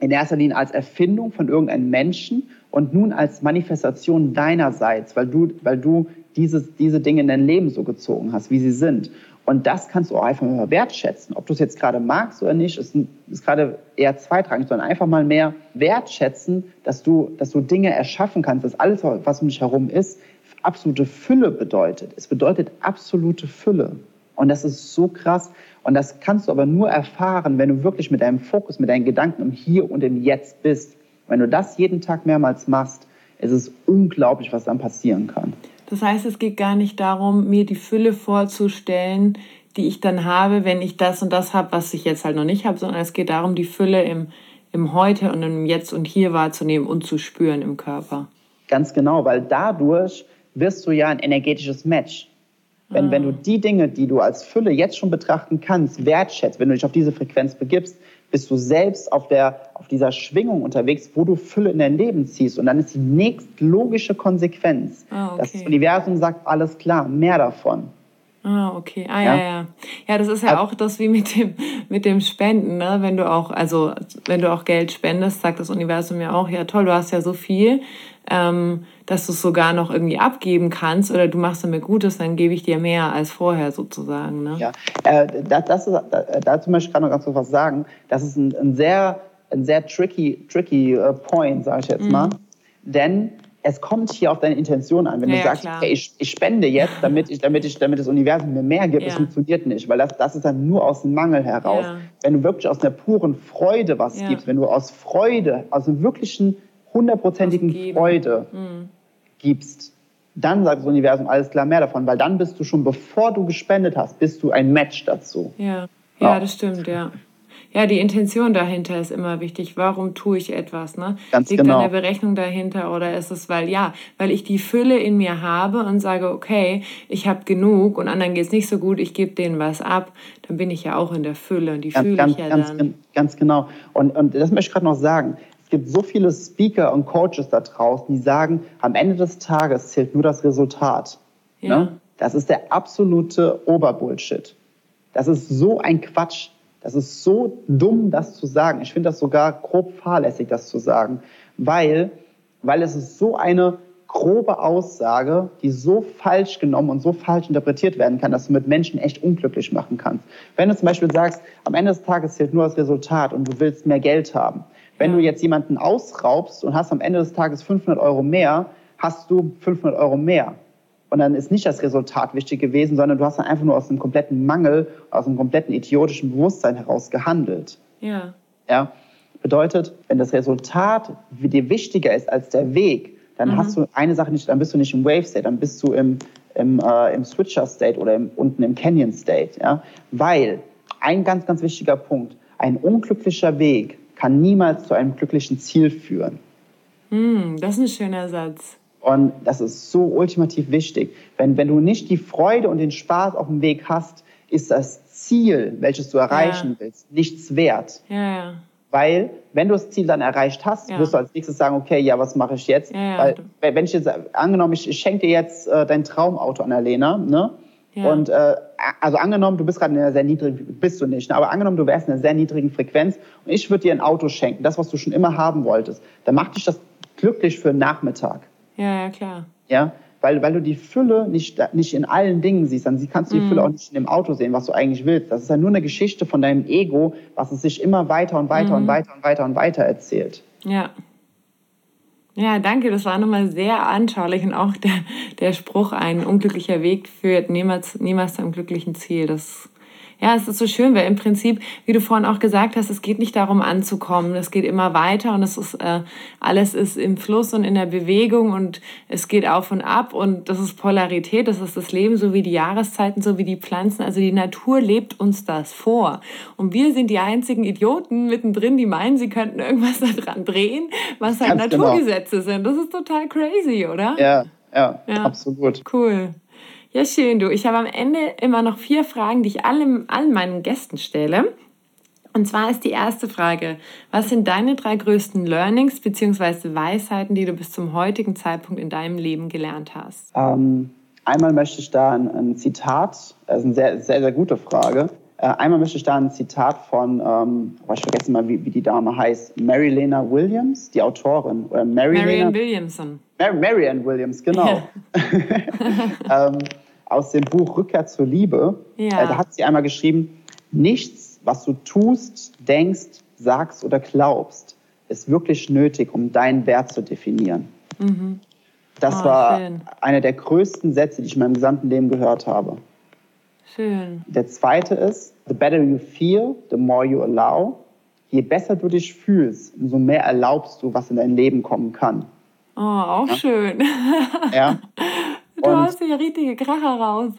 in erster Linie als Erfindung von irgendeinem Menschen und nun als Manifestation deinerseits, weil du, weil du dieses, diese Dinge in dein Leben so gezogen hast, wie sie sind. Und das kannst du auch einfach mal wertschätzen. Ob du es jetzt gerade magst oder nicht, ist, ist gerade eher zweitrangig, sondern einfach mal mehr wertschätzen, dass du, dass du Dinge erschaffen kannst, dass alles, was um dich herum ist, absolute Fülle bedeutet. Es bedeutet absolute Fülle. Und das ist so krass. Und das kannst du aber nur erfahren, wenn du wirklich mit deinem Fokus, mit deinen Gedanken im Hier und im Jetzt bist. Wenn du das jeden Tag mehrmals machst, ist es unglaublich, was dann passieren kann. Das heißt, es geht gar nicht darum, mir die Fülle vorzustellen, die ich dann habe, wenn ich das und das habe, was ich jetzt halt noch nicht habe, sondern es geht darum, die Fülle im, im Heute und im Jetzt und Hier wahrzunehmen und zu spüren im Körper. Ganz genau, weil dadurch wirst du ja ein energetisches Match. Wenn, wenn du ah. die Dinge, die du als Fülle jetzt schon betrachten kannst, wertschätzt, wenn du dich auf diese Frequenz begibst, bist du selbst auf, der, auf dieser Schwingung unterwegs, wo du Fülle in dein Leben ziehst. Und dann ist die nächstlogische Konsequenz. Ah, okay. Das Universum sagt, alles klar, mehr davon. Ah, okay. Ah, ja, ja. Ja, ja das ist ja auch das wie mit dem, mit dem Spenden, ne? Wenn du auch, also, wenn du auch Geld spendest, sagt das Universum ja auch, ja toll, du hast ja so viel, ähm, dass du es sogar noch irgendwie abgeben kannst oder du machst damit Gutes, dann gebe ich dir mehr als vorher sozusagen. Ne? Ja, äh, das, das ist, dazu möchte ich gerade noch ganz kurz was sagen. Das ist ein, ein sehr, ein sehr tricky, tricky uh, Point, sage ich jetzt mhm. mal. Denn es kommt hier auf deine Intention an. Wenn ja, du sagst, okay, ich, ich, spende jetzt, damit, ich, damit, ich, damit das Universum mir mehr gibt, ja. das funktioniert nicht, weil das, das ist dann nur aus dem Mangel heraus. Ja. Wenn du wirklich aus einer puren Freude was gibst, wenn du aus Freude, aus einem wirklichen hundertprozentigen Freude mhm. gibst, dann sagt das Universum alles klar mehr davon, weil dann bist du schon, bevor du gespendet hast, bist du ein Match dazu. Ja, ja, ja. das stimmt, ja. Ja, die Intention dahinter ist immer wichtig. Warum tue ich etwas? Ne? Ganz Liegt genau. eine Berechnung dahinter oder ist es, weil ja, weil ich die Fülle in mir habe und sage, okay, ich habe genug und anderen geht es nicht so gut, ich gebe denen was ab, dann bin ich ja auch in der Fülle und die ganz, fühle ganz, ich ja ganz, dann. Ganz genau. Und, und das möchte ich gerade noch sagen gibt so viele Speaker und Coaches da draußen, die sagen, am Ende des Tages zählt nur das Resultat. Ja. Ne? Das ist der absolute Oberbullshit. Das ist so ein Quatsch. Das ist so dumm, das zu sagen. Ich finde das sogar grob fahrlässig, das zu sagen, weil, weil es ist so eine grobe Aussage, die so falsch genommen und so falsch interpretiert werden kann, dass du mit Menschen echt unglücklich machen kannst. Wenn du zum Beispiel sagst, am Ende des Tages zählt nur das Resultat und du willst mehr Geld haben, wenn du jetzt jemanden ausraubst und hast am Ende des Tages 500 Euro mehr, hast du 500 Euro mehr. Und dann ist nicht das Resultat wichtig gewesen, sondern du hast dann einfach nur aus einem kompletten Mangel, aus einem kompletten idiotischen Bewusstsein heraus gehandelt. Ja. Ja. Bedeutet, wenn das Resultat dir wichtiger ist als der Weg, dann mhm. hast du eine Sache nicht, dann bist du nicht im Wave State, dann bist du im, im, äh, im Switcher State oder im, unten im Canyon State. Ja? Weil ein ganz, ganz wichtiger Punkt, ein unglücklicher Weg kann niemals zu einem glücklichen Ziel führen. Mm, das ist ein schöner Satz. Und das ist so ultimativ wichtig. Wenn, wenn du nicht die Freude und den Spaß auf dem Weg hast, ist das Ziel, welches du erreichen ja. willst, nichts wert. Ja, ja. Weil, wenn du das Ziel dann erreicht hast, wirst du als nächstes sagen, okay, ja, was mache ich jetzt? Weil, wenn ich jetzt, angenommen, ich, ich schenke dir jetzt äh, dein Traumauto an der Lena, Und äh, also angenommen, du bist gerade in einer sehr niedrigen, bist du nicht, ne? aber angenommen, du wärst in einer sehr niedrigen Frequenz und ich würde dir ein Auto schenken, das, was du schon immer haben wolltest, dann macht dich das glücklich für einen Nachmittag. Ja, ja, klar. Ja, weil, weil du die Fülle nicht, nicht in allen Dingen siehst, dann kannst du die mm. Fülle auch nicht in dem Auto sehen, was du eigentlich willst. Das ist ja nur eine Geschichte von deinem Ego, was es sich immer weiter und weiter mm. und mhm. weiter und weiter und weiter erzählt. Ja. Ja, danke. Das war nochmal sehr anschaulich und auch der, der Spruch, ein unglücklicher Weg führt niemals, niemals zu einem glücklichen Ziel. Das, Ja, es ist so schön, weil im Prinzip, wie du vorhin auch gesagt hast, es geht nicht darum anzukommen. Es geht immer weiter und es ist äh, alles ist im Fluss und in der Bewegung und es geht auf und ab und das ist Polarität, das ist das Leben, so wie die Jahreszeiten, so wie die Pflanzen. Also die Natur lebt uns das vor. Und wir sind die einzigen Idioten mittendrin, die meinen, sie könnten irgendwas [laughs] daran drehen, was halt Ganz genau. Naturgesetze genau. sind. Das ist total crazy, oder? Ja, ja, ja. absolut. Cool. Ja, schön, du. Ich habe am Ende immer noch vier Fragen, die ich allen, allen meinen Gästen stelle. Und zwar ist die erste Frage, was sind deine drei größten Learnings bzw. Weisheiten, die du bis zum heutigen Zeitpunkt in deinem Leben gelernt hast? Ähm, einmal möchte ich da ein, ein, Zitat, das ist eine sehr, sehr, sehr gute Frage. Äh, einmal möchte ich da ein Zitat von, ähm, oh, ich vergesse mal, wie, wie die Dame heißt, Mary Lena Williams, die Autorin. Oder Mary Marianne Williamson. Mar Marianne Williams, genau. [laughs] [laughs] ähm, aus dem Buch Rückkehr zur Liebe. Ja. Äh, da hat sie einmal geschrieben, nichts, was du tust, denkst, sagst oder glaubst, ist wirklich nötig, um deinen Wert zu definieren. Mhm. Das oh, war schön. einer der größten Sätze, die ich in meinem gesamten Leben gehört habe. Schön. Der zweite ist, the better you feel, the more you allow. Je besser du dich fühlst, umso mehr erlaubst du, was in dein Leben kommen kann. Oh, auch ja? schön. Ja. [laughs] Du und, hast hier richtige Kracher raus.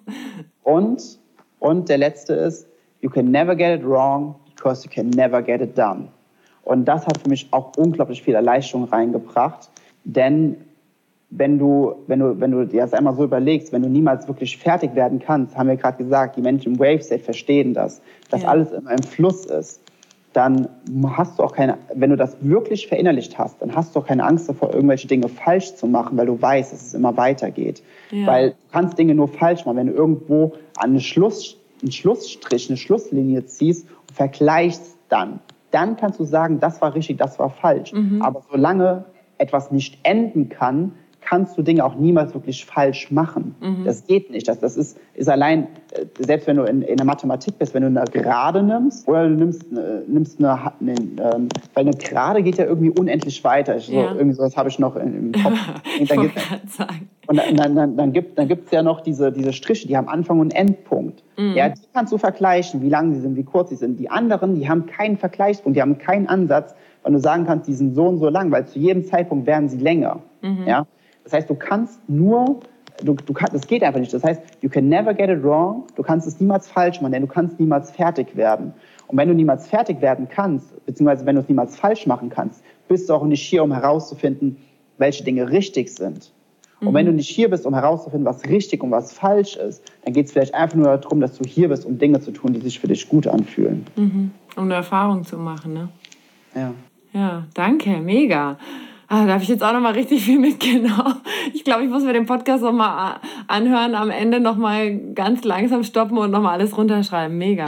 Und, und der letzte ist, you can never get it wrong because you can never get it done. Und das hat für mich auch unglaublich viel Erleichterung reingebracht, denn wenn du, wenn du, wenn du dir das einmal so überlegst, wenn du niemals wirklich fertig werden kannst, haben wir gerade gesagt, die Menschen im Wave State verstehen das, dass ja. alles immer im Fluss ist dann hast du auch keine, wenn du das wirklich verinnerlicht hast, dann hast du auch keine Angst davor, irgendwelche Dinge falsch zu machen, weil du weißt, dass es immer weitergeht. Ja. Weil du kannst Dinge nur falsch machen, wenn du irgendwo an einen, Schluss, einen Schlussstrich, eine Schlusslinie ziehst und vergleichst dann. Dann kannst du sagen, das war richtig, das war falsch. Mhm. Aber solange etwas nicht enden kann, kannst du Dinge auch niemals wirklich falsch machen. Mhm. Das geht nicht. Das, das ist, ist allein, äh, selbst wenn du in, in der Mathematik bist, wenn du eine Gerade nimmst oder du nimmst, äh, nimmst eine, eine ähm, weil eine Gerade geht ja irgendwie unendlich weiter. So, ja. Irgendwie sowas habe ich noch im Kopf. [laughs] ich dann gibt. Und dann, dann, dann, gibt es dann ja noch diese, diese Striche, die haben Anfang und Endpunkt. Mhm. Ja, die kannst du vergleichen, wie lang sie sind, wie kurz sie sind. Die anderen, die haben keinen Vergleichspunkt, die haben keinen Ansatz, weil du sagen kannst, die sind so und so lang, weil zu jedem Zeitpunkt werden sie länger. Mhm. Ja? Das heißt, du kannst nur, du, du kann, das geht einfach nicht. Das heißt, you can never get it wrong. Du kannst es niemals falsch machen, denn du kannst niemals fertig werden. Und wenn du niemals fertig werden kannst, beziehungsweise wenn du es niemals falsch machen kannst, bist du auch nicht hier, um herauszufinden, welche Dinge richtig sind. Und mhm. wenn du nicht hier bist, um herauszufinden, was richtig und was falsch ist, dann geht es vielleicht einfach nur darum, dass du hier bist, um Dinge zu tun, die sich für dich gut anfühlen. Mhm. Um eine Erfahrung zu machen, ne? Ja. Ja, danke, mega. Ah, da habe ich jetzt auch noch mal richtig viel mitgenommen. Ich glaube, ich muss mir den Podcast noch mal anhören, am Ende noch mal ganz langsam stoppen und noch mal alles runterschreiben. Mega.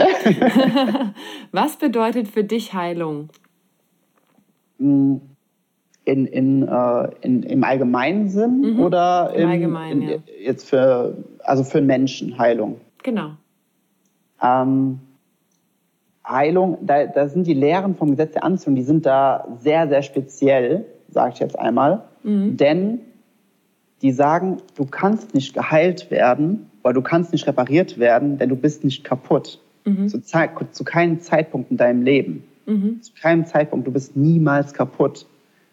[laughs] Was bedeutet für dich Heilung? In, in, äh, in, im allgemeinen Sinn mhm. oder im, im allgemeinen, in, ja. jetzt für also für Menschen Heilung? Genau. Ähm, Heilung, da, da sind die Lehren vom Gesetz der Anziehung, die sind da sehr, sehr speziell sage ich jetzt einmal. Mhm. Denn die sagen, du kannst nicht geheilt werden, weil du kannst nicht repariert werden, denn du bist nicht kaputt. Mhm. Zu, zu, keinem Zeitpunkt in deinem Leben. Mhm. Zu keinem Zeitpunkt. Du bist niemals kaputt.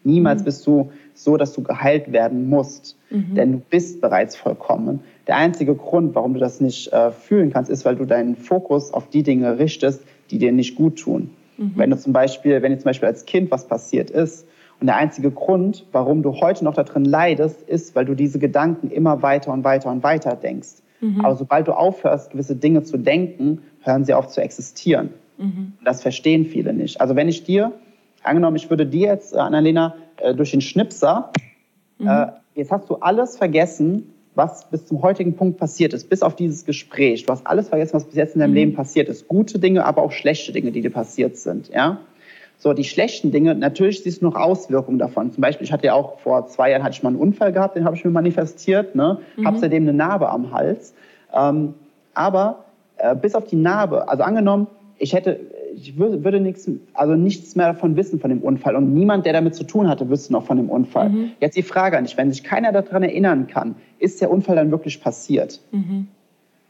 Niemals mhm. bist du so, dass du geheilt werden musst. Mhm. Denn du bist bereits vollkommen. Der einzige Grund, warum du das nicht äh, fühlen kannst, ist, weil du deinen Fokus auf die Dinge richtest, die dir nicht gut tun. Mhm. Wenn du zum Beispiel, wenn dir zum Beispiel als Kind was passiert ist und der einzige Grund, warum du heute noch darin leidest, ist, weil du diese Gedanken immer weiter und weiter und weiter denkst. Mhm. Aber sobald du aufhörst, gewisse Dinge zu denken, hören sie auf zu existieren. Mhm. Das verstehen viele nicht. Also wenn ich dir, angenommen, ich würde dir jetzt, äh, Annalena, äh, durch den Schnipser, mhm. äh, jetzt hast du alles vergessen, was bis zum heutigen Punkt passiert ist, bis auf dieses Gespräch. Du hast alles vergessen, was bis jetzt in deinem mhm. Leben passiert ist. Gute Dinge, aber auch schlechte Dinge, die dir passiert sind. Ja? So, die schlechten Dinge, natürlich siehst du noch Auswirkungen davon. Zum Beispiel, ich hatte ja auch vor zwei Jahren hatte ich mal einen Unfall gehabt, den habe ich mir manifestiert, ne? Mhm. habe seitdem eine Narbe am Hals. Ähm, aber äh, bis auf die Narbe, also angenommen, ich hätte, ich würde, würde nichts, also nichts mehr davon wissen von dem Unfall und niemand, der damit zu tun hatte, wüsste noch von dem Unfall. Mhm. Jetzt die Frage an dich, wenn sich keiner daran erinnern kann, ist der Unfall dann wirklich passiert? Mhm.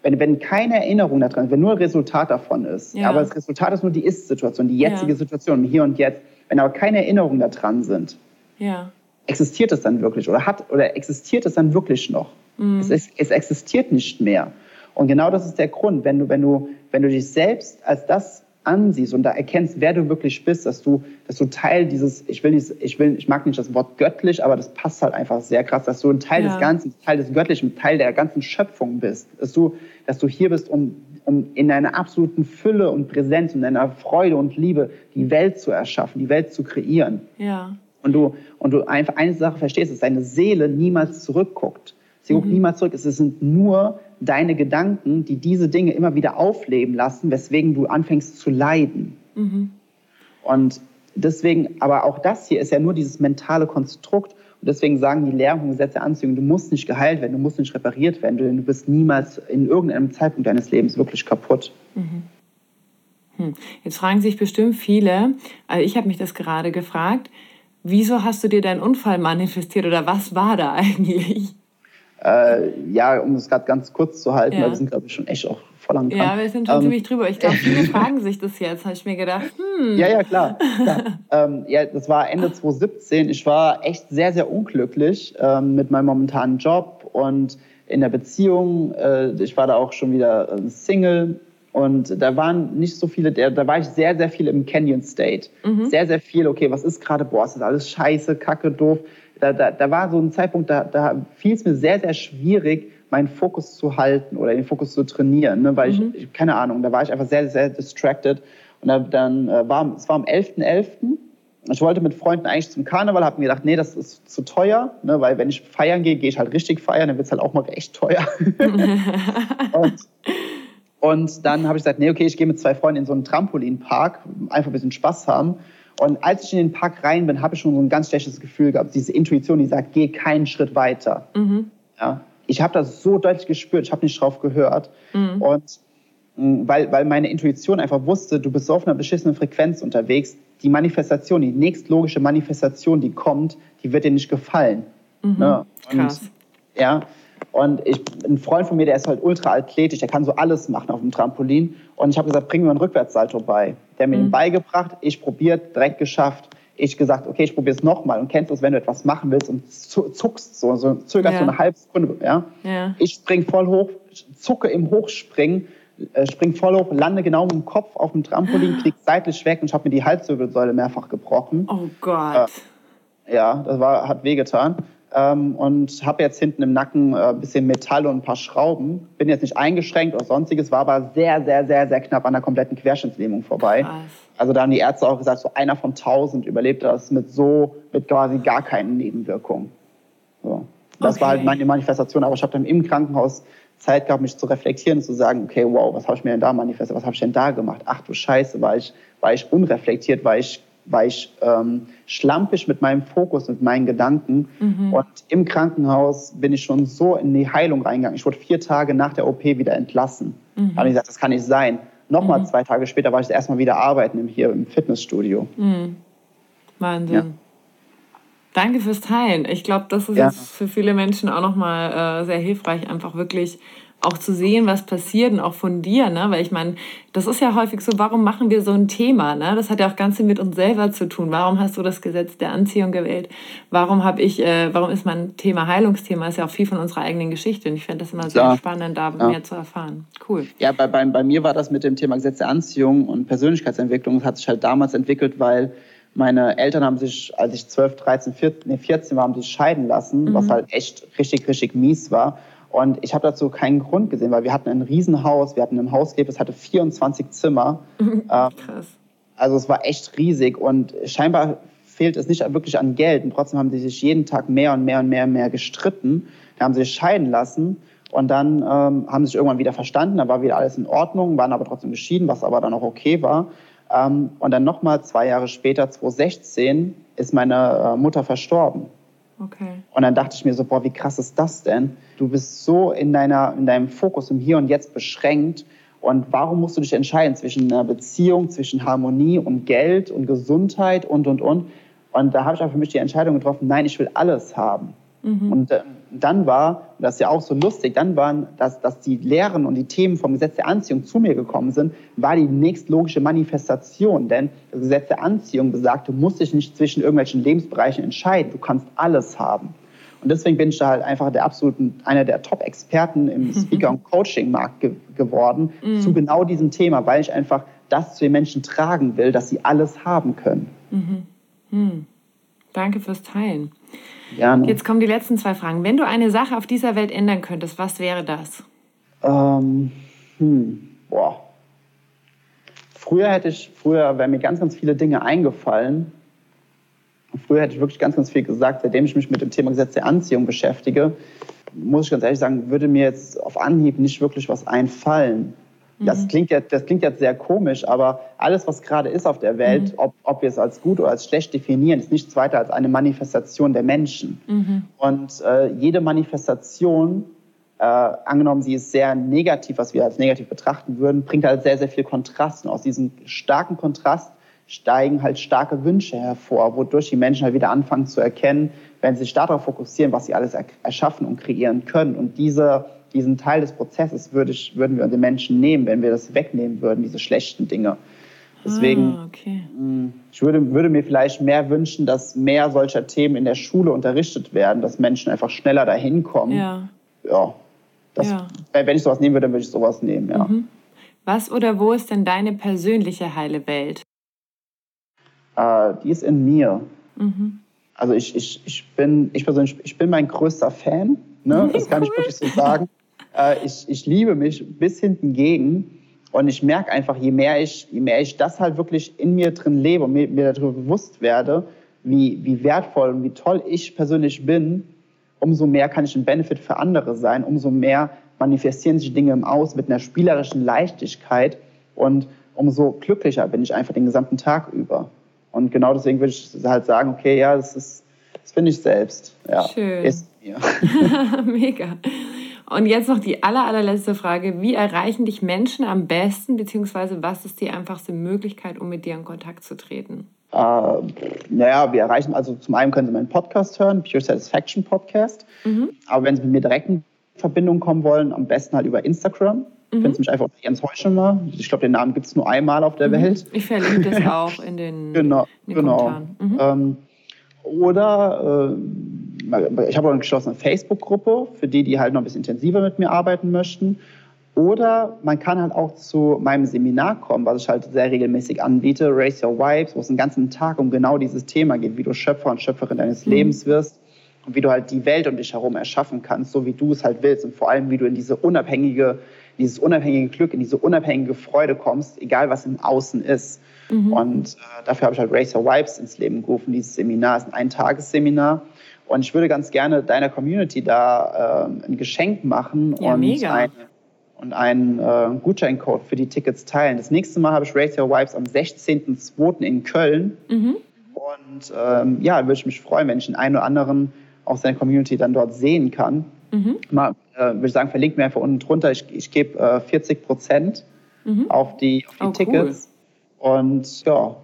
Wenn, wenn keine Erinnerung da drin ist, wenn nur ein Resultat davon ist, ja. aber das Resultat ist nur die Ist-Situation, die jetzige ja. Situation, hier und jetzt, wenn aber keine Erinnerungen da dran sind, ja. existiert es dann wirklich oder hat oder existiert es dann wirklich noch? Mhm. Es, es, es existiert nicht mehr. Und genau das ist der Grund, wenn du, wenn du, wenn du dich selbst als das ansiehst und da erkennst, wer du wirklich bist, dass du, dass du Teil dieses, ich will nicht, ich will, ich mag nicht das Wort göttlich, aber das passt halt einfach sehr krass, dass du ein Teil ja. des Ganzen, Teil des Göttlichen, Teil der ganzen Schöpfung bist, dass du, dass du hier bist, um, um in deiner absoluten Fülle und Präsenz und deiner Freude und Liebe die Welt zu erschaffen, die Welt zu kreieren. Ja. Und du, und du einfach eine Sache verstehst, dass deine Seele niemals zurückguckt. Sie guckt mhm. niemals zurück. Es sind nur deine Gedanken, die diese Dinge immer wieder aufleben lassen, weswegen du anfängst zu leiden. Mhm. Und deswegen, aber auch das hier ist ja nur dieses mentale Konstrukt. Und deswegen sagen die Lehren vom Gesetz der Anziehung, du musst nicht geheilt werden, du musst nicht repariert werden, denn du bist niemals in irgendeinem Zeitpunkt deines Lebens wirklich kaputt. Mhm. Hm. Jetzt fragen sich bestimmt viele, also ich habe mich das gerade gefragt, wieso hast du dir deinen Unfall manifestiert oder was war da [laughs] eigentlich? Äh, ja, um es gerade ganz kurz zu halten, ja. weil wir sind, glaube ich, schon echt auch voll am Krank. Ja, wir sind schon ähm, ziemlich drüber. Ich glaube, viele [laughs] fragen sich das jetzt, habe ich mir gedacht. Hm. Ja, ja, klar. klar. [laughs] ähm, ja, das war Ende 2017. Ich war echt sehr, sehr unglücklich ähm, mit meinem momentanen Job und in der Beziehung. Äh, ich war da auch schon wieder äh, Single. Und da waren nicht so viele, da war ich sehr, sehr viel im Canyon State. Mhm. Sehr, sehr viel, okay, was ist gerade, boah, ist das alles scheiße, kacke, doof da, da, da war so ein Zeitpunkt, da, da fiel es mir sehr, sehr schwierig, meinen Fokus zu halten oder den Fokus zu trainieren, ne? weil mhm. ich, keine Ahnung, da war ich einfach sehr, sehr distracted. Und da, dann äh, war es war am 11.11. .11. Ich wollte mit Freunden eigentlich zum Karneval, habe mir gedacht, nee, das ist zu teuer, ne? weil wenn ich feiern gehe, gehe ich halt richtig feiern, dann wird es halt auch mal echt teuer. [laughs] und, und dann habe ich gesagt, nee, okay, ich gehe mit zwei Freunden in so einen Trampolinpark, einfach ein bisschen Spaß haben. Und als ich in den Park rein bin, habe ich schon so ein ganz schlechtes Gefühl gehabt. Diese Intuition, die sagt, geh keinen Schritt weiter. Mhm. Ja, ich habe das so deutlich gespürt, ich habe nicht drauf gehört. Mhm. Und mm, weil, weil meine Intuition einfach wusste, du bist so auf einer beschissenen Frequenz unterwegs, die Manifestation, die nächstlogische Manifestation, die kommt, die wird dir nicht gefallen. Mhm. Ne? Und, Krass. Ja, und ich, ein Freund von mir, der ist halt ultra athletisch, der kann so alles machen auf dem Trampolin. Und ich habe gesagt, bring mir einen Rückwärtssalto bei. Der hat mir mhm. den beigebracht, ich probiert, direkt geschafft. Ich gesagt, okay, ich probiere es nochmal. Und kennst du es, wenn du etwas machen willst und zuckst, so, so zögerst ja. so eine halbe Sekunde. Ja? ja. Ich spring voll hoch, zucke im Hochspringen, äh, spring voll hoch, lande genau mit dem Kopf auf dem Trampolin, [gasps] klick seitlich weg und ich habe mir die Halswirbelsäule mehrfach gebrochen. Oh Gott. Äh, ja, das war, hat wehgetan ähm, und habe jetzt hinten im Nacken ein äh, bisschen Metall und ein paar Schrauben. Bin jetzt nicht eingeschränkt oder sonstiges, war aber sehr, sehr, sehr, sehr knapp an der kompletten Querschnittslähmung vorbei. Krass. Also da haben die Ärzte auch gesagt, so einer von tausend überlebt das mit so, mit quasi gar keinen Nebenwirkungen. So. Das okay. war halt meine Manifestation, aber ich habe dann im Krankenhaus Zeit gehabt, mich zu reflektieren und zu sagen, okay, wow, was habe ich mir denn da manifestiert, was habe ich denn da gemacht? Ach du Scheiße, war ich, war ich unreflektiert, war ich war ich ähm, schlampig mit meinem Fokus, mit meinen Gedanken. Mhm. Und im Krankenhaus bin ich schon so in die Heilung reingegangen. Ich wurde vier Tage nach der OP wieder entlassen. Mhm. Da habe ich gesagt, das kann nicht sein. Nochmal mhm. zwei Tage später war ich erstmal wieder arbeiten hier im Fitnessstudio. Mhm. Wahnsinn. Ja. Danke fürs Teilen. Ich glaube, das ist ja. jetzt für viele Menschen auch nochmal äh, sehr hilfreich, einfach wirklich auch zu sehen, was passiert und auch von dir, ne? Weil ich meine, das ist ja häufig so, warum machen wir so ein Thema, ne? Das hat ja auch ganz viel mit uns selber zu tun. Warum hast du das Gesetz der Anziehung gewählt? Warum habe ich, äh, warum ist mein Thema Heilungsthema? Ist ja auch viel von unserer eigenen Geschichte und ich finde das immer sehr ja. spannend, da ja. mehr zu erfahren. Cool. Ja, bei, bei, bei mir war das mit dem Thema Gesetz der Anziehung und Persönlichkeitsentwicklung, das hat sich halt damals entwickelt, weil meine Eltern haben sich, als ich 12, 13, 14, nee, 14 war, haben sich scheiden lassen, mhm. was halt echt richtig, richtig mies war. Und ich habe dazu keinen Grund gesehen, weil wir hatten ein Riesenhaus, wir hatten ein Haus gelebt, es hatte 24 Zimmer. [laughs] Ähm, Krass. Also es war echt riesig und scheinbar fehlt es nicht wirklich an Geld. Und trotzdem haben sie sich jeden Tag mehr und mehr und mehr und mehr gestritten. Da haben sie sich scheiden lassen und dann ähm, haben sie sich irgendwann wieder verstanden. Da war wieder alles in Ordnung, waren aber trotzdem geschieden, was aber dann auch okay war. Ähm, und dann nochmal zwei Jahre später, 2016, ist meine äh, Mutter verstorben. Okay. Und dann dachte ich mir so, boah, wie krass ist das denn? Du bist so in, deiner, in deinem Fokus im Hier und Jetzt beschränkt. Und warum musst du dich entscheiden zwischen einer Beziehung, zwischen Harmonie und Geld und Gesundheit und, und, und? Und da habe ich auch für mich die Entscheidung getroffen, nein, ich will alles haben. Mhm. Und äh, dann war, das ist ja auch so lustig, dann waren, dass, dass die Lehren und die Themen vom Gesetz der Anziehung zu mir gekommen sind, war die nächstlogische Manifestation. Denn das Gesetz der Anziehung besagt, du musst dich nicht zwischen irgendwelchen Lebensbereichen entscheiden, du kannst alles haben. Und deswegen bin ich da halt einfach der absoluten, einer der Top-Experten im mhm. Speaker- und Coaching-Markt ge geworden mhm. zu genau diesem Thema, weil ich einfach das zu den Menschen tragen will, dass sie alles haben können. Mhm. Hm. Danke fürs Teilen. Gerne. Jetzt kommen die letzten zwei Fragen. Wenn du eine Sache auf dieser Welt ändern könntest, was wäre das? Ähm, hm, boah. Früher hätte ich, früher wären mir ganz, ganz viele Dinge eingefallen. Früher hätte ich wirklich ganz, ganz viel gesagt. Seitdem ich mich mit dem Thema Gesetz der Anziehung beschäftige, muss ich ganz ehrlich sagen, würde mir jetzt auf Anhieb nicht wirklich was einfallen. Das, mhm. klingt jetzt, das klingt jetzt sehr komisch, aber alles, was gerade ist auf der Welt, mhm. ob, ob wir es als gut oder als schlecht definieren, ist nichts weiter als eine Manifestation der Menschen. Mhm. Und äh, jede Manifestation, äh, angenommen sie ist sehr negativ, was wir als negativ betrachten würden, bringt halt sehr, sehr viel Kontrast. Und aus diesem starken Kontrast steigen halt starke Wünsche hervor, wodurch die Menschen halt wieder anfangen zu erkennen, wenn sie sich darauf fokussieren, was sie alles erschaffen und kreieren können. Und diese diesen Teil des Prozesses würde ich, würden wir den Menschen nehmen, wenn wir das wegnehmen würden, diese schlechten Dinge. Deswegen, ah, okay. Mm, ich würde, würde mir vielleicht mehr wünschen, dass mehr solcher Themen in der Schule unterrichtet werden, dass Menschen einfach schneller dahin kommen. Ja. ja, das, ja. Wenn ich sowas nehmen würde, dann würde ich sowas nehmen, ja. Mhm. Was oder wo ist denn deine persönliche heile Welt? Äh, die ist in mir. Mhm. Also ich, ich, ich, bin, ich persönlich, ich bin mein größter Fan. Ne? [laughs] Das kann ich wirklich so sagen. Äh, ich, ich liebe mich bis hinten gegen. Und ich merke einfach, je mehr ich, je mehr ich das halt wirklich in mir drin lebe und mir, mir darüber bewusst werde, wie, wie wertvoll und wie toll ich persönlich bin, umso mehr kann ich ein Benefit für andere sein, umso mehr manifestieren sich Dinge im Aus mit einer spielerischen Leichtigkeit und umso glücklicher bin ich einfach den gesamten Tag über. Und genau deswegen würde ich halt sagen, okay, ja, das ist, das bin ich selbst. Ja, Schön. Ist mir. [laughs] Mega. Und jetzt noch die aller, allerletzte Frage. Wie erreichen dich Menschen am besten, beziehungsweise was ist die einfachste Möglichkeit, um mit dir in Kontakt zu treten? Äh, naja, wir erreichen, also zum einen können Sie meinen Podcast hören, Pure Satisfaction Podcast. Mhm. Aber wenn Sie mit mir direkt in Verbindung kommen wollen, am besten halt über Instagram. Mhm. Finden Sie mich einfach Jens Heuschelmer. Ich glaube, den Namen gibt es nur einmal auf der mhm. Welt. Ich verlinke das [laughs] auch in den, genau, in den genau. Kommentaren. Mhm. Ähm, oder äh, ich habe auch eine geschlossene Facebook-Gruppe für die, die halt noch ein bisschen intensiver mit mir arbeiten möchten. Oder man kann halt auch zu meinem Seminar kommen, was ich halt sehr regelmäßig anbiete, Raise Your Vibes, wo es den ganzen Tag um genau dieses Thema geht, wie du Schöpfer und Schöpferin deines mhm. Lebens wirst und wie du halt die Welt um dich herum erschaffen kannst, so wie du es halt willst und vor allem, wie du in diese unabhängige, dieses unabhängige Glück, in diese unabhängige Freude kommst, egal was im Außen ist. Mhm. Und äh, dafür habe ich halt Raise Your Vibes ins Leben gerufen. Dieses Seminar ist ein Eintagesseminar. Und ich würde ganz gerne deiner Community da äh, ein Geschenk machen ja, und, mega. Ein, und einen äh, Gutscheincode für die Tickets teilen. Das nächste Mal habe ich Raise Your Vibes am 16.02. in Köln. Mhm. Und ähm, ja, würde ich mich freuen, wenn ich den einen oder anderen aus seiner Community dann dort sehen kann. Mhm. Mal, äh, würde ich sagen, verlinkt mir einfach unten drunter. Ich, ich gebe äh, 40 Prozent mhm. auf die, auf die oh, Tickets. Cool. Und ja,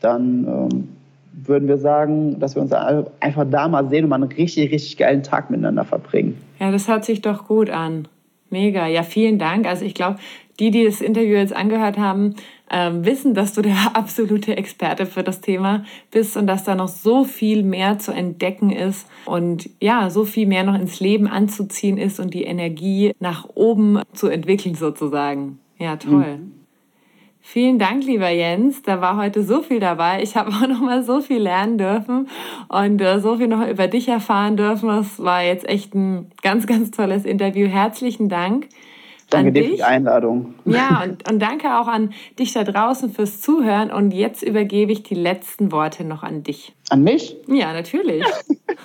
dann ähm, würden wir sagen, dass wir uns einfach da mal sehen und mal einen richtig, richtig geilen Tag miteinander verbringen. Ja, das hört sich doch gut an. Mega. Ja, vielen Dank. Also ich glaube, die, die das Interview jetzt angehört haben, äh, wissen, dass du der [laughs] absolute Experte für das Thema bist und dass da noch so viel mehr zu entdecken ist und ja, so viel mehr noch ins Leben anzuziehen ist und die Energie nach oben zu entwickeln sozusagen. Ja, toll. Mhm. Vielen Dank, lieber Jens. Da war heute so viel dabei. Ich habe auch noch mal so viel lernen dürfen und äh, so viel noch über dich erfahren dürfen. Es war jetzt echt ein ganz, ganz tolles Interview. Herzlichen Dank. Danke dir für die Einladung. Ja, und, und danke auch an dich da draußen fürs Zuhören. Und jetzt übergebe ich die letzten Worte noch an dich. An mich? Ja, natürlich.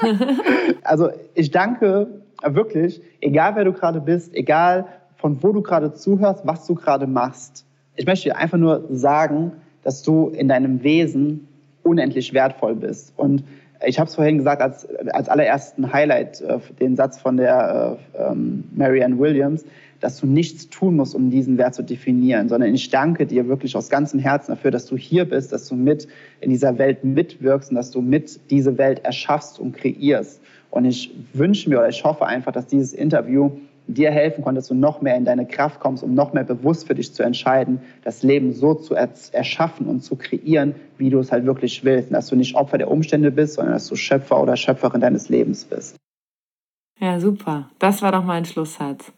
[laughs] also ich danke wirklich, egal wer du gerade bist, egal von wo du gerade zuhörst, was du gerade machst ich möchte dir einfach nur sagen, dass du in deinem Wesen unendlich wertvoll bist. Und ich habe es vorhin gesagt als, als allerersten Highlight, äh, den Satz von der äh, ähm, Marianne Williams, dass du nichts tun musst, um diesen Wert zu definieren, sondern ich danke dir wirklich aus ganzem Herzen dafür, dass du hier bist, dass du mit in dieser Welt mitwirkst und dass du mit diese Welt erschaffst und kreierst. Und ich wünsche mir oder ich hoffe einfach, dass dieses Interview dir helfen konnte, dass du noch mehr in deine Kraft kommst, um noch mehr bewusst für dich zu entscheiden, das Leben so zu erschaffen und zu kreieren, wie du es halt wirklich willst. Und dass du nicht Opfer der Umstände bist, sondern dass du Schöpfer oder Schöpferin deines Lebens bist. Ja, super. Das war doch mein Schlusssatz.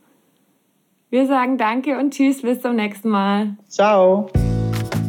Wir sagen Danke und Tschüss, bis zum nächsten Mal. Ciao.